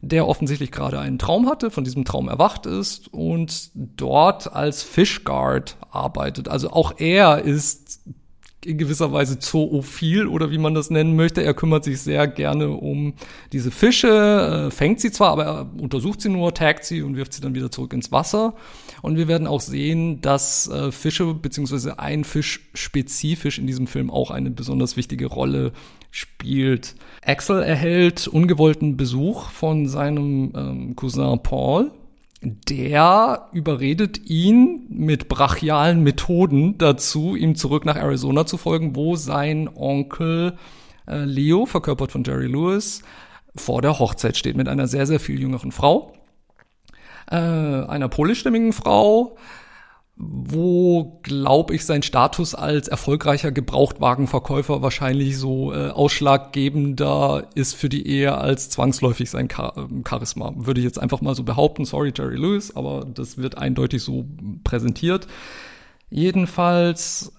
S2: der offensichtlich gerade einen Traum hatte, von diesem Traum erwacht ist und dort als Fishguard arbeitet. Also auch er ist in gewisser Weise zoophil oder wie man das nennen möchte. Er kümmert sich sehr gerne um diese Fische, äh, fängt sie zwar, aber er untersucht sie nur, taggt sie und wirft sie dann wieder zurück ins Wasser. Und wir werden auch sehen, dass äh, Fische beziehungsweise ein Fisch spezifisch in diesem Film auch eine besonders wichtige Rolle spielt. Axel erhält ungewollten Besuch von seinem ähm, Cousin Paul, der überredet ihn mit brachialen Methoden dazu, ihm zurück nach Arizona zu folgen, wo sein Onkel äh, Leo, verkörpert von Jerry Lewis, vor der Hochzeit steht mit einer sehr, sehr viel jüngeren Frau, äh, einer polischstämmigen Frau, wo, glaube ich, sein Status als erfolgreicher Gebrauchtwagenverkäufer wahrscheinlich so äh, ausschlaggebender ist für die Ehe als zwangsläufig sein ähm, Charisma. Würde ich jetzt einfach mal so behaupten. Sorry, Jerry Lewis, aber das wird eindeutig so präsentiert. Jedenfalls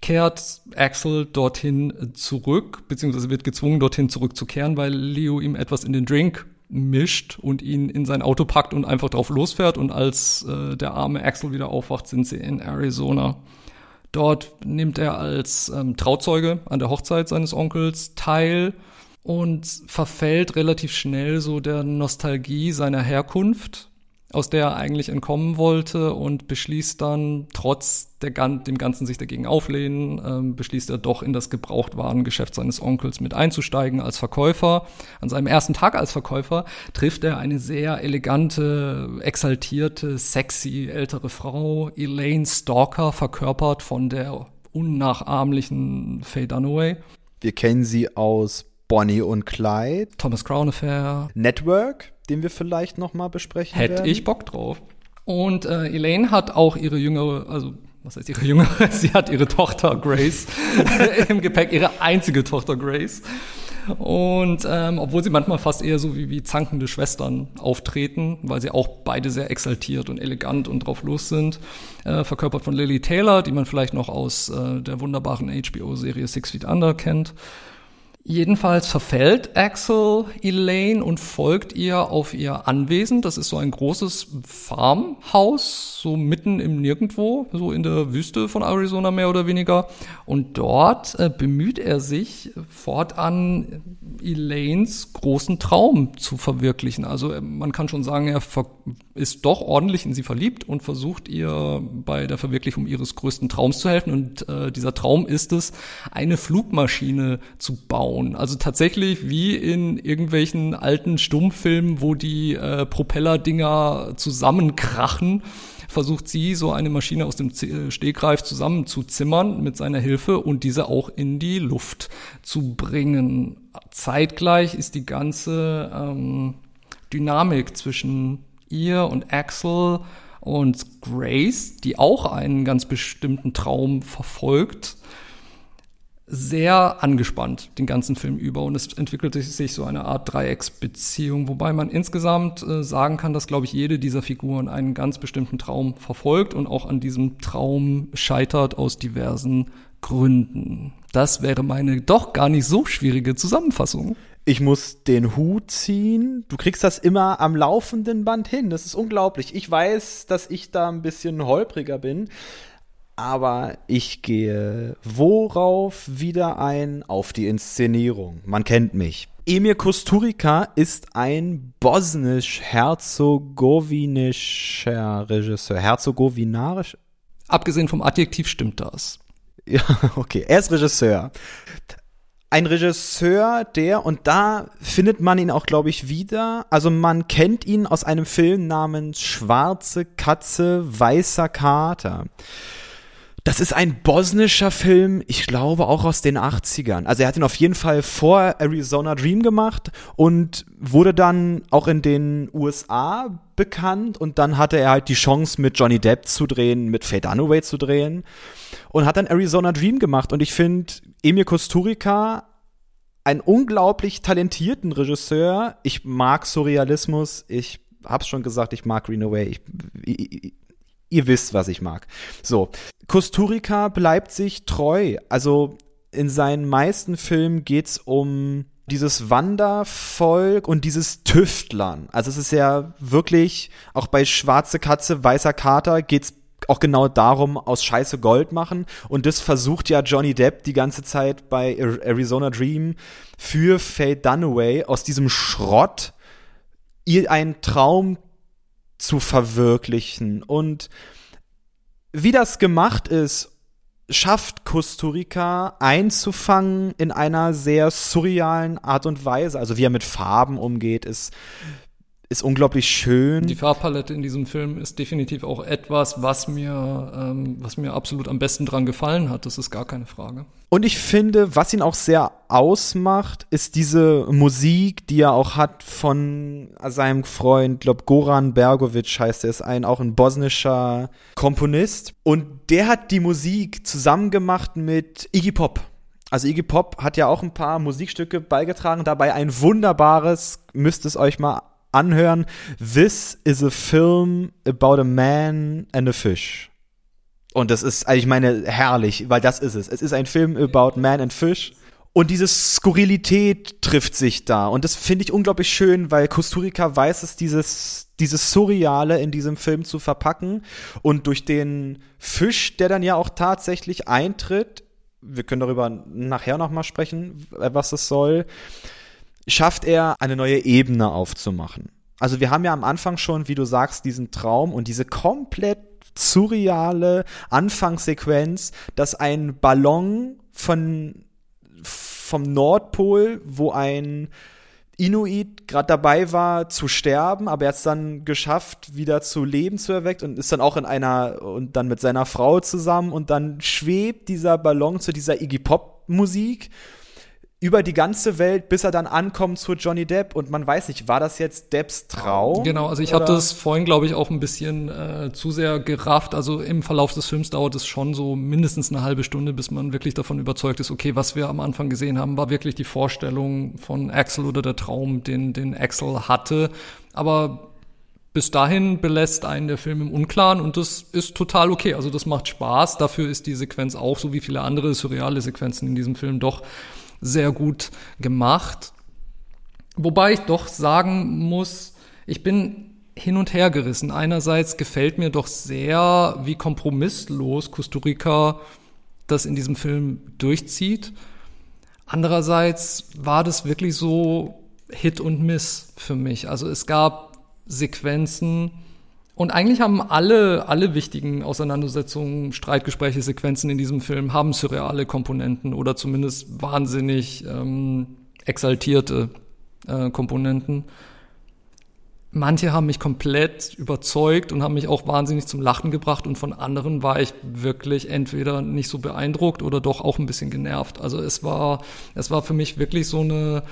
S2: kehrt Axel dorthin zurück, beziehungsweise wird gezwungen, dorthin zurückzukehren, weil Leo ihm etwas in den Drink mischt und ihn in sein Auto packt und einfach drauf losfährt. Und als äh, der arme Axel wieder aufwacht, sind sie in Arizona. Dort nimmt er als ähm, Trauzeuge an der Hochzeit seines Onkels teil und verfällt relativ schnell so der Nostalgie seiner Herkunft aus der er eigentlich entkommen wollte und beschließt dann, trotz der, dem Ganzen sich dagegen auflehnen, ähm, beschließt er doch in das Gebrauchtwarengeschäft seines Onkels mit einzusteigen als Verkäufer. An seinem ersten Tag als Verkäufer trifft er eine sehr elegante, exaltierte, sexy ältere Frau, Elaine Stalker, verkörpert von der unnachahmlichen Faye Dunaway.
S1: Wir kennen sie aus Bonnie und Clyde.
S2: Thomas Crown Affair.
S1: Network, den wir vielleicht noch mal besprechen
S2: Hätte
S1: werden.
S2: ich Bock drauf. Und äh, Elaine hat auch ihre jüngere, also was heißt ihre jüngere? Sie hat ihre Tochter Grace im Gepäck, ihre einzige Tochter Grace. Und ähm, obwohl sie manchmal fast eher so wie, wie zankende Schwestern auftreten, weil sie auch beide sehr exaltiert und elegant und drauf los sind, äh, verkörpert von Lily Taylor, die man vielleicht noch aus äh, der wunderbaren HBO-Serie Six Feet Under kennt. Jedenfalls verfällt Axel Elaine und folgt ihr auf ihr Anwesen. Das ist so ein großes Farmhaus, so mitten im Nirgendwo, so in der Wüste von Arizona mehr oder weniger. Und dort äh, bemüht er sich fortan, Elaines großen Traum zu verwirklichen. Also äh, man kann schon sagen, er ist doch ordentlich in sie verliebt und versucht ihr bei der Verwirklichung ihres größten Traums zu helfen. Und äh, dieser Traum ist es, eine Flugmaschine zu bauen bauen. Also tatsächlich wie in irgendwelchen alten Stummfilmen, wo die äh, Propellerdinger zusammenkrachen, versucht sie so eine Maschine aus dem äh, Stegreif zusammenzuzimmern mit seiner Hilfe und diese auch in die Luft zu bringen. Zeitgleich ist die ganze ähm, Dynamik zwischen ihr und Axel und Grace, die auch einen ganz bestimmten Traum verfolgt, sehr angespannt den ganzen Film über und es entwickelte sich so eine Art Dreiecksbeziehung, wobei man insgesamt äh, sagen kann, dass, glaube ich, jede dieser Figuren einen ganz bestimmten Traum verfolgt und auch an diesem Traum scheitert aus diversen Gründen. Das wäre meine doch gar nicht so schwierige Zusammenfassung.
S1: Ich muss den Hut ziehen. Du kriegst das immer am laufenden Band hin. Das ist unglaublich. Ich weiß, dass ich da ein bisschen holpriger bin aber ich gehe worauf wieder ein? Auf die Inszenierung. Man kennt mich. Emir Kusturica ist ein bosnisch-herzegowinischer Regisseur. Herzegowinarisch?
S2: Abgesehen vom Adjektiv stimmt das.
S1: Ja, okay. Er ist Regisseur. Ein Regisseur, der, und da findet man ihn auch, glaube ich, wieder. Also man kennt ihn aus einem Film namens Schwarze Katze, Weißer Kater. Das ist ein bosnischer Film, ich glaube auch aus den 80ern. Also er hat ihn auf jeden Fall vor Arizona Dream gemacht und wurde dann auch in den USA bekannt und dann hatte er halt die Chance mit Johnny Depp zu drehen, mit Faye Dunaway zu drehen und hat dann Arizona Dream gemacht und ich finde Emir Kusturica einen unglaublich talentierten Regisseur. Ich mag Surrealismus, ich hab's schon gesagt, ich mag Greenaway. Ich, ich, ihr wisst, was ich mag. So, Kusturica bleibt sich treu. Also in seinen meisten Filmen geht's um dieses Wandervolk und dieses Tüftlern. Also es ist ja wirklich, auch bei Schwarze Katze, Weißer Kater geht's auch genau darum, aus Scheiße Gold machen. Und das versucht ja Johnny Depp die ganze Zeit bei Arizona Dream für Faye Dunaway aus diesem Schrott ihr einen Traum zu verwirklichen. Und wie das gemacht ist, schafft Kusturica einzufangen in einer sehr surrealen Art und Weise. Also wie er mit Farben umgeht, ist ist unglaublich schön.
S2: Die Farbpalette in diesem Film ist definitiv auch etwas, was mir, ähm, was mir absolut am besten dran gefallen hat. Das ist gar keine Frage.
S1: Und ich finde, was ihn auch sehr ausmacht, ist diese Musik, die er auch hat von seinem Freund, glaub Goran Bergovic heißt er, ist ein auch ein bosnischer Komponist. Und der hat die Musik zusammen gemacht mit Iggy Pop. Also Iggy Pop hat ja auch ein paar Musikstücke beigetragen, dabei ein wunderbares, müsst es euch mal anhören. This is a film about a man and a fish. Und das ist, also ich meine, herrlich, weil das ist es. Es ist ein Film about man and fish. Und diese Skurrilität trifft sich da. Und das finde ich unglaublich schön, weil Kusturica weiß es, dieses, dieses Surreale in diesem Film zu verpacken. Und durch den Fisch, der dann ja auch tatsächlich eintritt, wir können darüber nachher nochmal sprechen, was das soll, schafft er, eine neue Ebene aufzumachen. Also wir haben ja am Anfang schon, wie du sagst, diesen Traum und diese komplett surreale Anfangssequenz, dass ein Ballon von vom Nordpol, wo ein Inuit gerade dabei war zu sterben, aber er hat es dann geschafft, wieder zu Leben zu erweckt und ist dann auch in einer und dann mit seiner Frau zusammen und dann schwebt dieser Ballon zu dieser Iggy Pop Musik über die ganze Welt, bis er dann ankommt zu Johnny Depp und man weiß nicht, war das jetzt Depps Traum?
S2: Genau, also ich habe das vorhin, glaube ich, auch ein bisschen äh, zu sehr gerafft. Also im Verlauf des Films dauert es schon so mindestens eine halbe Stunde, bis man wirklich davon überzeugt ist, okay, was wir am Anfang gesehen haben, war wirklich die Vorstellung von Axel oder der Traum, den, den Axel hatte. Aber bis dahin belässt einen der Film im Unklaren und das ist total okay. Also das macht Spaß. Dafür ist die Sequenz auch, so wie viele andere surreale Sequenzen in diesem Film, doch sehr gut gemacht. Wobei ich doch sagen muss, ich bin hin und her gerissen. Einerseits gefällt mir doch sehr, wie kompromisslos Costa Rica das in diesem Film durchzieht. Andererseits war das wirklich so Hit und Miss für mich. Also es gab Sequenzen, und eigentlich haben alle, alle wichtigen Auseinandersetzungen, Streitgespräche, Sequenzen in diesem Film haben surreale Komponenten oder zumindest wahnsinnig ähm, exaltierte äh, Komponenten. Manche haben mich komplett überzeugt und haben mich auch wahnsinnig zum Lachen gebracht und von anderen war ich wirklich entweder nicht so beeindruckt oder doch auch ein bisschen genervt. Also es war, es war für mich wirklich so eine,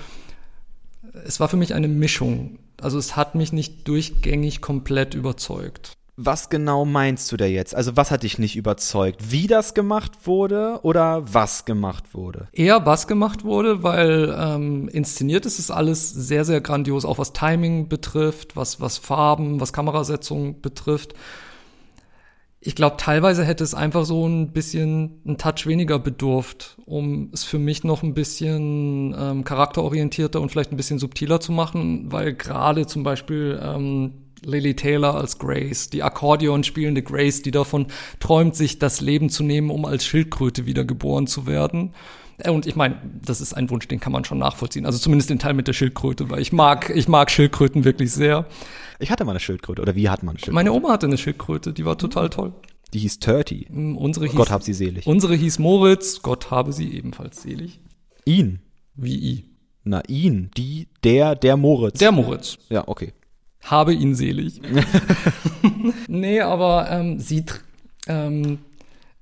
S2: es war für mich eine Mischung also es hat mich nicht durchgängig komplett überzeugt.
S1: Was genau meinst du da jetzt? Also was hat dich nicht überzeugt? Wie das gemacht wurde oder was gemacht wurde?
S2: Eher was gemacht wurde, weil ähm, inszeniert ist es alles sehr, sehr grandios, auch was Timing betrifft, was, was Farben, was Kamerasetzung betrifft. Ich glaube, teilweise hätte es einfach so ein bisschen einen Touch weniger bedurft, um es für mich noch ein bisschen ähm, charakterorientierter und vielleicht ein bisschen subtiler zu machen, weil gerade zum Beispiel ähm, Lily Taylor als Grace, die Akkordeon spielende Grace, die davon träumt, sich das Leben zu nehmen, um als Schildkröte wiedergeboren zu werden. Äh, und ich meine, das ist ein Wunsch, den kann man schon nachvollziehen. Also zumindest den Teil mit der Schildkröte, weil ich mag, ich mag Schildkröten wirklich sehr.
S1: Ich hatte mal eine Schildkröte. Oder wie hat man eine
S2: Schildkröte? Meine Oma hatte eine Schildkröte, die war total toll.
S1: Die hieß Turty.
S2: Mm, unsere hieß,
S1: Gott hab sie selig.
S2: Unsere hieß Moritz, Gott habe sie ebenfalls selig.
S1: Ihn?
S2: Wie I?
S1: Na, ihn. Die, der, der Moritz.
S2: Der Moritz.
S1: Ja, okay.
S2: Habe ihn selig. nee, aber ähm, sie, ähm,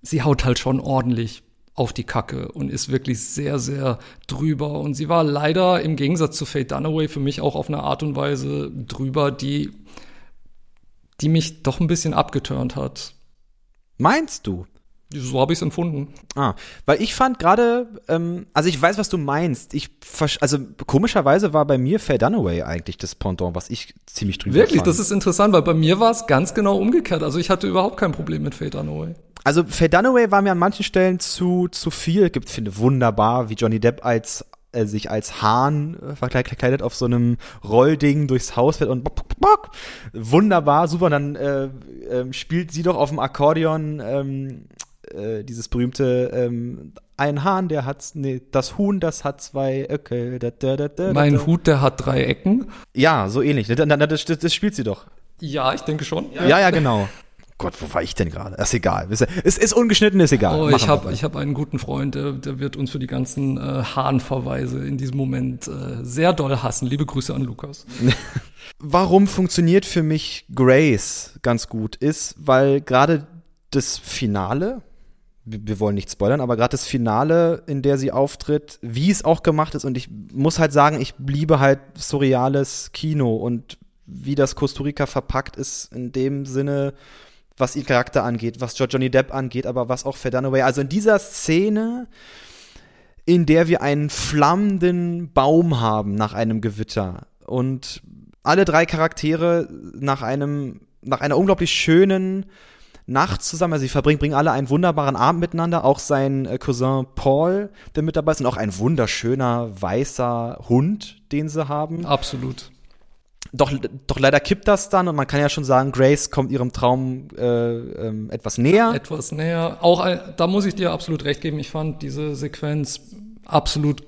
S2: sie haut halt schon ordentlich auf die Kacke und ist wirklich sehr, sehr drüber. Und sie war leider im Gegensatz zu Faye Dunaway für mich auch auf eine Art und Weise drüber, die, die mich doch ein bisschen abgeturnt hat.
S1: Meinst du?
S2: So habe ich es empfunden.
S1: Ah, weil ich fand gerade, ähm, also ich weiß, was du meinst. Ich, also komischerweise war bei mir Faye Dunaway eigentlich das Pendant, was ich ziemlich drüber
S2: Wirklich,
S1: fand.
S2: das ist interessant, weil bei mir war es ganz genau umgekehrt. Also ich hatte überhaupt kein Problem mit Faye Dunaway.
S1: Also Faye Dunaway war mir an manchen Stellen zu zu viel. Gibt finde wunderbar, wie Johnny Depp als äh, sich als Hahn äh, verkleidet auf so einem Rollding durchs Haus fährt und bock, bock, bock. wunderbar, super. Und dann äh, äh, spielt sie doch auf dem Akkordeon ähm, äh, dieses berühmte ähm, ein Hahn, der hat nee, das Huhn, das hat zwei Öcke. Da, da, da,
S2: da, mein Hut, der hat drei Ecken.
S1: Ja, so ähnlich. Das, das, das, spielt sie doch.
S2: Ja, ich denke schon.
S1: Ja, ja, genau. Gott, wo war ich denn gerade? Ist egal. Es ist ungeschnitten, ist egal.
S2: Oh, ich habe ich hab einen guten Freund, der, der wird uns für die ganzen äh, Hahnverweise in diesem Moment äh, sehr doll hassen. Liebe Grüße an Lukas.
S1: Warum funktioniert für mich Grace ganz gut, ist, weil gerade das Finale, wir wollen nicht spoilern, aber gerade das Finale, in der sie auftritt, wie es auch gemacht ist, und ich muss halt sagen, ich liebe halt surreales Kino und wie das Costa Rica verpackt ist, in dem Sinne, was ihr Charakter angeht, was Johnny Depp angeht, aber was auch Faye Dunaway. Also in dieser Szene, in der wir einen flammenden Baum haben nach einem Gewitter und alle drei Charaktere nach einem, nach einer unglaublich schönen Nacht zusammen. Also sie verbringen bringen alle einen wunderbaren Abend miteinander. Auch sein äh, Cousin Paul, der mit dabei ist, und auch ein wunderschöner weißer Hund, den sie haben.
S2: Absolut.
S1: Doch, doch leider kippt das dann und man kann ja schon sagen, Grace kommt ihrem Traum äh, ähm, etwas näher.
S2: Etwas näher. Auch äh, da muss ich dir absolut recht geben. Ich fand diese Sequenz absolut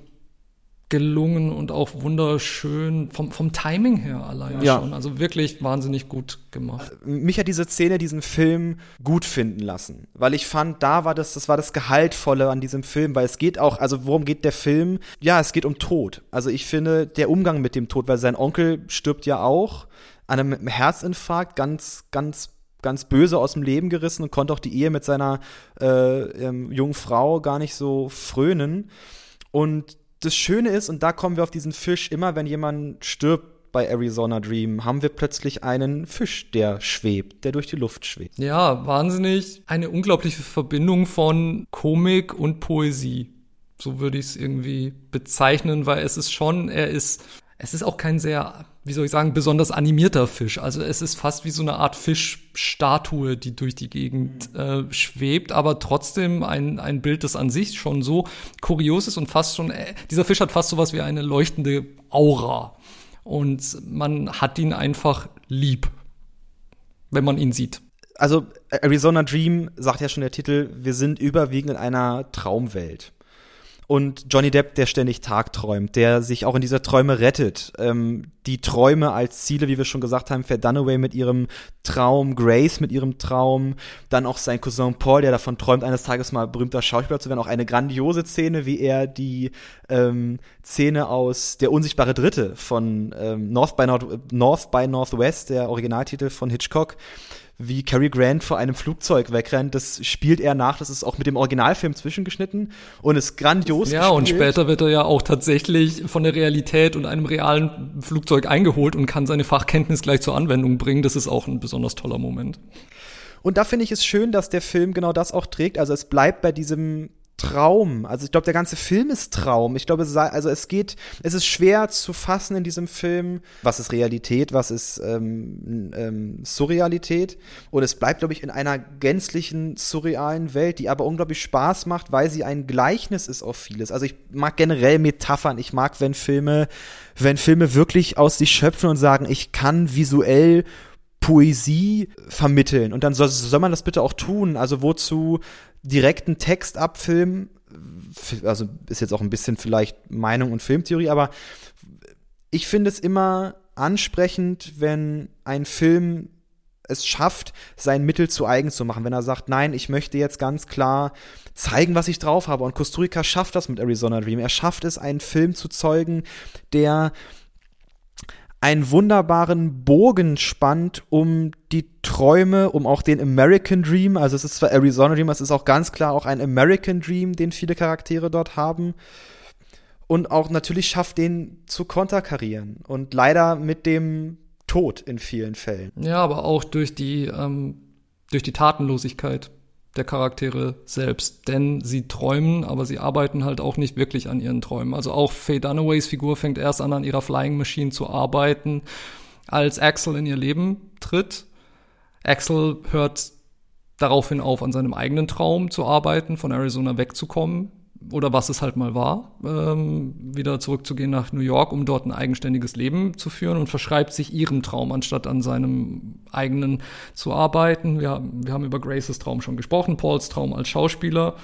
S2: gelungen und auch wunderschön vom, vom Timing her alleine ja. schon. Also wirklich wahnsinnig gut gemacht.
S1: Mich hat diese Szene diesen Film gut finden lassen, weil ich fand, da war das, das war das Gehaltvolle an diesem Film, weil es geht auch, also worum geht der Film? Ja, es geht um Tod. Also ich finde, der Umgang mit dem Tod, weil sein Onkel stirbt ja auch an einem Herzinfarkt, ganz, ganz ganz böse aus dem Leben gerissen und konnte auch die Ehe mit seiner äh, ähm, jungen Frau gar nicht so frönen. Und das Schöne ist, und da kommen wir auf diesen Fisch, immer wenn jemand stirbt bei Arizona Dream, haben wir plötzlich einen Fisch, der schwebt, der durch die Luft schwebt.
S2: Ja, wahnsinnig. Eine unglaubliche Verbindung von Komik und Poesie. So würde ich es irgendwie bezeichnen, weil es ist schon, er ist, es ist auch kein sehr, wie soll ich sagen, besonders animierter Fisch. Also es ist fast wie so eine Art Fischstatue, die durch die Gegend äh, schwebt, aber trotzdem ein, ein Bild, das an sich schon so kurios ist und fast schon, äh, dieser Fisch hat fast sowas wie eine leuchtende Aura. Und man hat ihn einfach lieb, wenn man ihn sieht.
S1: Also Arizona Dream sagt ja schon der Titel, wir sind überwiegend in einer Traumwelt und Johnny Depp, der ständig tagträumt, der sich auch in dieser Träume rettet. Ähm, die Träume als Ziele, wie wir schon gesagt haben, Fair Dunaway mit ihrem Traum, Grace mit ihrem Traum, dann auch sein Cousin Paul, der davon träumt, eines Tages mal berühmter Schauspieler zu werden. Auch eine grandiose Szene, wie er die ähm, Szene aus Der unsichtbare Dritte von ähm, North, by North, North by Northwest, der Originaltitel von Hitchcock, wie Cary Grant vor einem Flugzeug wegrennt. Das spielt er nach. Das ist auch mit dem Originalfilm zwischengeschnitten und ist grandios.
S2: Ja, gespielt. und später wird er ja auch tatsächlich von der Realität und einem realen Flugzeug eingeholt und kann seine Fachkenntnis gleich zur Anwendung bringen. Das ist auch ein besonders toller Moment.
S1: Und da finde ich es schön, dass der Film genau das auch trägt. Also es bleibt bei diesem Traum. Also ich glaube, der ganze Film ist Traum. Ich glaube, also es geht, es ist schwer zu fassen in diesem Film, was ist Realität, was ist ähm, ähm, Surrealität. Und es bleibt, glaube ich, in einer gänzlichen surrealen Welt, die aber unglaublich Spaß macht, weil sie ein Gleichnis ist auf vieles. Also ich mag generell Metaphern. Ich mag, wenn Filme, wenn Filme wirklich aus sich schöpfen und sagen, ich kann visuell Poesie vermitteln. Und dann soll, soll man das bitte auch tun. Also wozu direkten Text abfilmen, also ist jetzt auch ein bisschen vielleicht Meinung und Filmtheorie, aber ich finde es immer ansprechend, wenn ein Film es schafft, sein Mittel zu eigen zu machen. Wenn er sagt, nein, ich möchte jetzt ganz klar zeigen, was ich drauf habe. Und Kusturica schafft das mit Arizona Dream. Er schafft es, einen Film zu zeugen, der einen wunderbaren Bogen spannt um die Träume, um auch den American Dream. Also es ist zwar Arizona Dream, es ist auch ganz klar auch ein American Dream, den viele Charaktere dort haben. Und auch natürlich schafft den zu konterkarieren. Und leider mit dem Tod in vielen Fällen.
S2: Ja, aber auch durch die, ähm, durch die Tatenlosigkeit der Charaktere selbst, denn sie träumen, aber sie arbeiten halt auch nicht wirklich an ihren Träumen. Also auch Faye Dunaways Figur fängt erst an, an ihrer Flying Machine zu arbeiten, als Axel in ihr Leben tritt. Axel hört daraufhin auf, an seinem eigenen Traum zu arbeiten, von Arizona wegzukommen oder was es halt mal war, ähm, wieder zurückzugehen nach New York, um dort ein eigenständiges Leben zu führen und verschreibt sich ihrem Traum, anstatt an seinem eigenen zu arbeiten. Wir, wir haben über Graces Traum schon gesprochen, Pauls Traum als Schauspieler,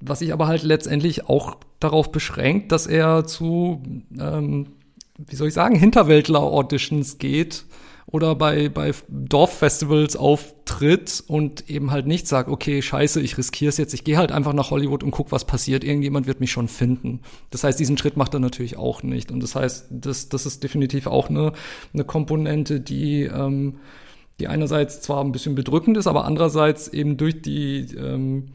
S2: was sich aber halt letztendlich auch darauf beschränkt, dass er zu, ähm, wie soll ich sagen, Hinterwäldler-Auditions geht oder bei, bei Dorffestivals auftritt und eben halt nicht sagt, okay, scheiße, ich riskiere es jetzt, ich gehe halt einfach nach Hollywood und guck, was passiert, irgendjemand wird mich schon finden. Das heißt, diesen Schritt macht er natürlich auch nicht. Und das heißt, das, das ist definitiv auch eine, eine Komponente, die, ähm, die einerseits zwar ein bisschen bedrückend ist, aber andererseits eben durch die ähm,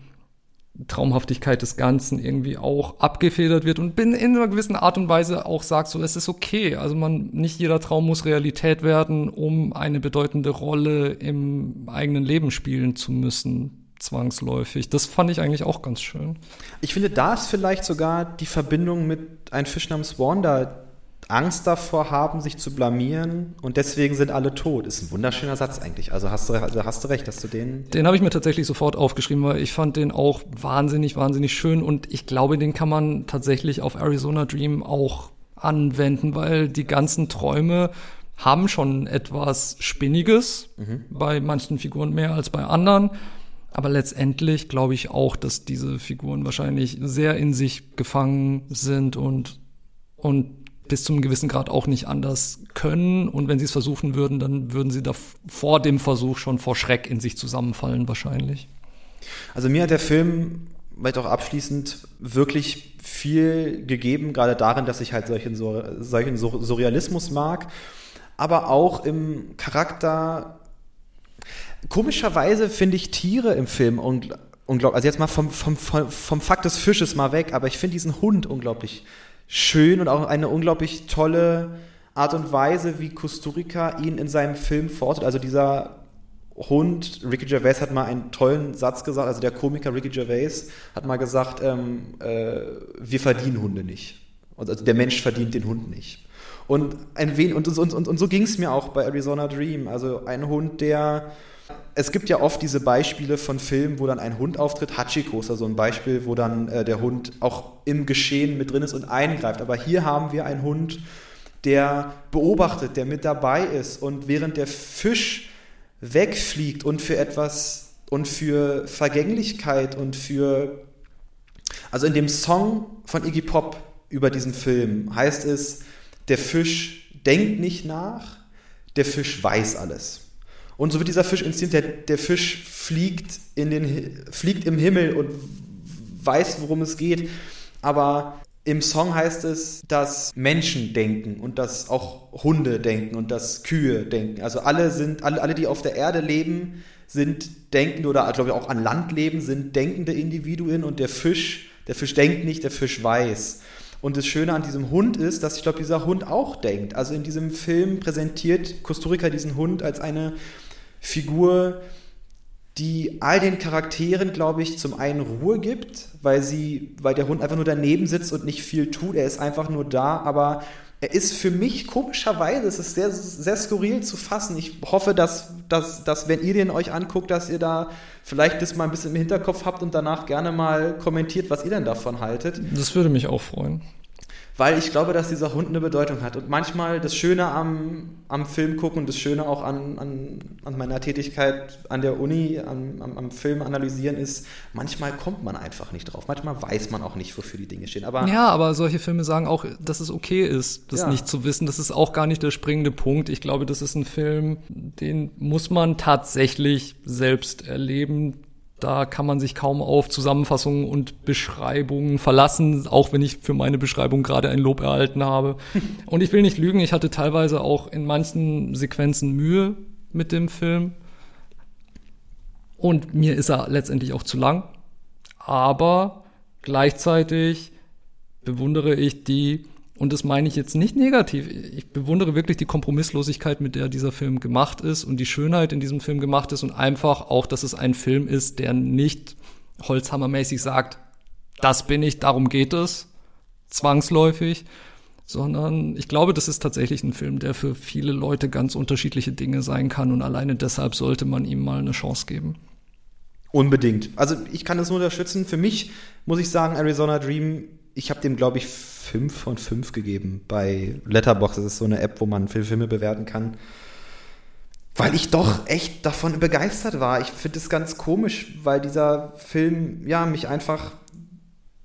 S2: Traumhaftigkeit des Ganzen irgendwie auch abgefedert wird und bin in einer gewissen Art und Weise auch sagt, so es ist okay. Also man, nicht jeder Traum muss Realität werden, um eine bedeutende Rolle im eigenen Leben spielen zu müssen, zwangsläufig. Das fand ich eigentlich auch ganz schön.
S1: Ich finde, da ist vielleicht sogar die Verbindung mit Ein Fisch namens Wanda Angst davor haben, sich zu blamieren und deswegen sind alle tot. Ist ein wunderschöner Satz eigentlich. Also hast du, also hast du recht, dass du den.
S2: Den habe ich mir tatsächlich sofort aufgeschrieben, weil ich fand den auch wahnsinnig, wahnsinnig schön und ich glaube, den kann man tatsächlich auf Arizona Dream auch anwenden, weil die ganzen Träume haben schon etwas Spinniges, mhm. bei manchen Figuren mehr als bei anderen. Aber letztendlich glaube ich auch, dass diese Figuren wahrscheinlich sehr in sich gefangen sind und, und bis zum gewissen Grad auch nicht anders können. Und wenn sie es versuchen würden, dann würden sie da vor dem Versuch schon vor Schreck in sich zusammenfallen, wahrscheinlich.
S1: Also mir hat der Film, vielleicht auch abschließend, wirklich viel gegeben, gerade darin, dass ich halt solchen, solchen Surrealismus mag, aber auch im Charakter. Komischerweise finde ich Tiere im Film und unglaublich, also jetzt mal vom, vom, vom, vom Fakt des Fisches mal weg, aber ich finde diesen Hund unglaublich schön und auch eine unglaublich tolle Art und Weise, wie Kusturica ihn in seinem Film fortet. Also dieser Hund, Ricky Gervais hat mal einen tollen Satz gesagt, also der Komiker Ricky Gervais hat mal gesagt, ähm, äh, wir verdienen Hunde nicht. Also der Mensch verdient den Hund nicht. Und, ein wen und, und, und, und so ging es mir auch bei Arizona Dream. Also ein Hund, der es gibt ja oft diese Beispiele von Filmen, wo dann ein Hund auftritt. Hachiko ist also ein Beispiel, wo dann äh, der Hund auch im Geschehen mit drin ist und eingreift. Aber hier haben wir einen Hund, der beobachtet, der mit dabei ist und während der Fisch wegfliegt und für etwas und für Vergänglichkeit und für also in dem Song von Iggy Pop über diesen Film heißt es, der Fisch denkt nicht nach, der Fisch weiß alles. Und so wird dieser Fisch inszeniert, der, der Fisch fliegt, in den, fliegt im Himmel und weiß, worum es geht. Aber im Song heißt es, dass Menschen denken und dass auch Hunde denken und dass Kühe denken. Also alle sind, alle, alle, die auf der Erde leben, sind denkende oder glaube ich auch an Land leben, sind denkende Individuen und der Fisch, der Fisch denkt nicht, der Fisch weiß. Und das Schöne an diesem Hund ist, dass ich glaube, dieser Hund auch denkt. Also in diesem Film präsentiert Kusturica diesen Hund als eine Figur, die all den Charakteren, glaube ich, zum einen Ruhe gibt, weil sie, weil der Hund einfach nur daneben sitzt und nicht viel tut. Er ist einfach nur da, aber er ist für mich komischerweise, es ist sehr, sehr skurril zu fassen. Ich hoffe, dass, dass, dass, wenn ihr den euch anguckt, dass ihr da vielleicht das mal ein bisschen im Hinterkopf habt und danach gerne mal kommentiert, was ihr denn davon haltet.
S2: Das würde mich auch freuen
S1: weil ich glaube, dass dieser Hund eine Bedeutung hat. Und manchmal das Schöne am, am Film gucken und das Schöne auch an, an, an meiner Tätigkeit an der Uni, am, am, am, Film analysieren ist, manchmal kommt man einfach nicht drauf. Manchmal weiß man auch nicht, wofür die Dinge stehen.
S2: Aber ja, aber solche Filme sagen auch, dass es okay ist, das ja. nicht zu wissen. Das ist auch gar nicht der springende Punkt. Ich glaube, das ist ein Film, den muss man tatsächlich selbst erleben da kann man sich kaum auf Zusammenfassungen und Beschreibungen verlassen, auch wenn ich für meine Beschreibung gerade ein Lob erhalten habe. und ich will nicht lügen, ich hatte teilweise auch in manchen Sequenzen Mühe mit dem Film. Und mir ist er letztendlich auch zu lang. Aber gleichzeitig bewundere ich die und das meine ich jetzt nicht negativ. Ich bewundere wirklich die Kompromisslosigkeit, mit der dieser Film gemacht ist und die Schönheit in diesem Film gemacht ist und einfach auch, dass es ein Film ist, der nicht holzhammermäßig sagt, das bin ich, darum geht es, zwangsläufig, sondern ich glaube, das ist tatsächlich ein Film, der für viele Leute ganz unterschiedliche Dinge sein kann und alleine deshalb sollte man ihm mal eine Chance geben.
S1: Unbedingt. Also ich kann das nur unterstützen. Für mich muss ich sagen, Arizona Dream, ich habe dem, glaube ich, fünf von fünf gegeben bei Letterboxd. Das ist so eine App, wo man Filme bewerten kann. Weil ich doch echt davon begeistert war. Ich finde es ganz komisch, weil dieser Film, ja, mich einfach.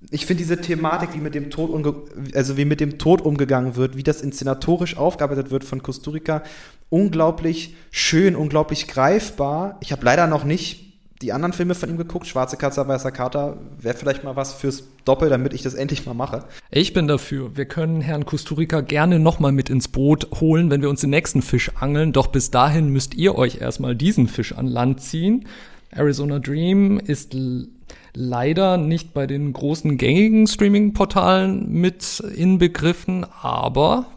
S1: Ich finde diese Thematik, wie mit dem Tod also wie mit dem Tod umgegangen wird, wie das inszenatorisch aufgearbeitet wird von Kusturica, unglaublich schön, unglaublich greifbar. Ich habe leider noch nicht die anderen Filme von ihm geguckt. Schwarze Katze, Weißer Kater wäre vielleicht mal was fürs Doppel, damit ich das endlich mal mache.
S2: Ich bin dafür. Wir können Herrn Kusturica gerne nochmal mit ins Boot holen, wenn wir uns den nächsten Fisch angeln. Doch bis dahin müsst ihr euch erstmal diesen Fisch an Land ziehen. Arizona Dream ist leider nicht bei den großen gängigen Streaming-Portalen mit inbegriffen, aber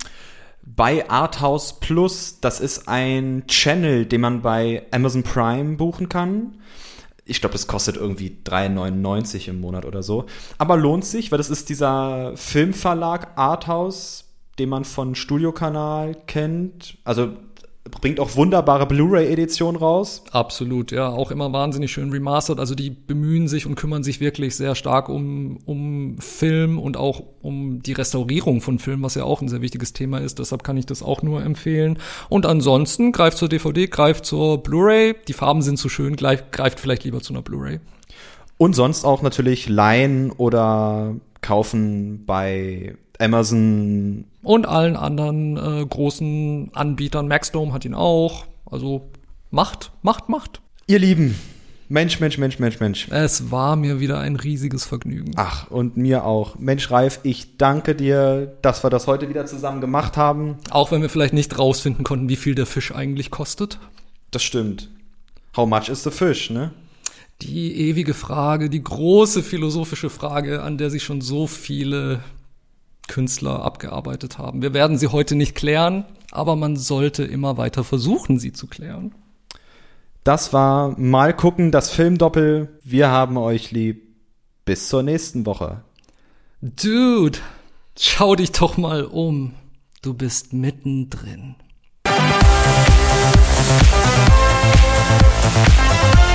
S1: bei Arthouse Plus, das ist ein Channel, den man bei Amazon Prime buchen kann ich glaube, das kostet irgendwie 3,99 im Monat oder so. Aber lohnt sich, weil das ist dieser Filmverlag Arthouse, den man von Studiokanal kennt. Also bringt auch wunderbare Blu-ray-Editionen raus.
S2: Absolut, ja, auch immer wahnsinnig schön remastered. Also die bemühen sich und kümmern sich wirklich sehr stark um, um Film und auch um die Restaurierung von Film, was ja auch ein sehr wichtiges Thema ist. Deshalb kann ich das auch nur empfehlen. Und ansonsten greift zur DVD, greift zur Blu-ray. Die Farben sind zu schön, greift vielleicht lieber zu einer Blu-ray.
S1: Und sonst auch natürlich leihen oder kaufen bei Amazon.
S2: Und allen anderen äh, großen Anbietern. Maxdome hat ihn auch. Also macht, macht, macht.
S1: Ihr Lieben, Mensch, Mensch, Mensch, Mensch, Mensch.
S2: Es war mir wieder ein riesiges Vergnügen.
S1: Ach, und mir auch. Mensch, Ralf, ich danke dir, dass wir das heute wieder zusammen gemacht haben.
S2: Auch wenn wir vielleicht nicht rausfinden konnten, wie viel der Fisch eigentlich kostet.
S1: Das stimmt. How much is the fish, ne?
S2: die ewige Frage, die große philosophische Frage, an der sich schon so viele Künstler abgearbeitet haben. Wir werden sie heute nicht klären, aber man sollte immer weiter versuchen, sie zu klären.
S1: Das war Mal gucken, das Filmdoppel. Wir haben euch lieb. Bis zur nächsten Woche.
S2: Dude, schau dich doch mal um. Du bist mittendrin. Thank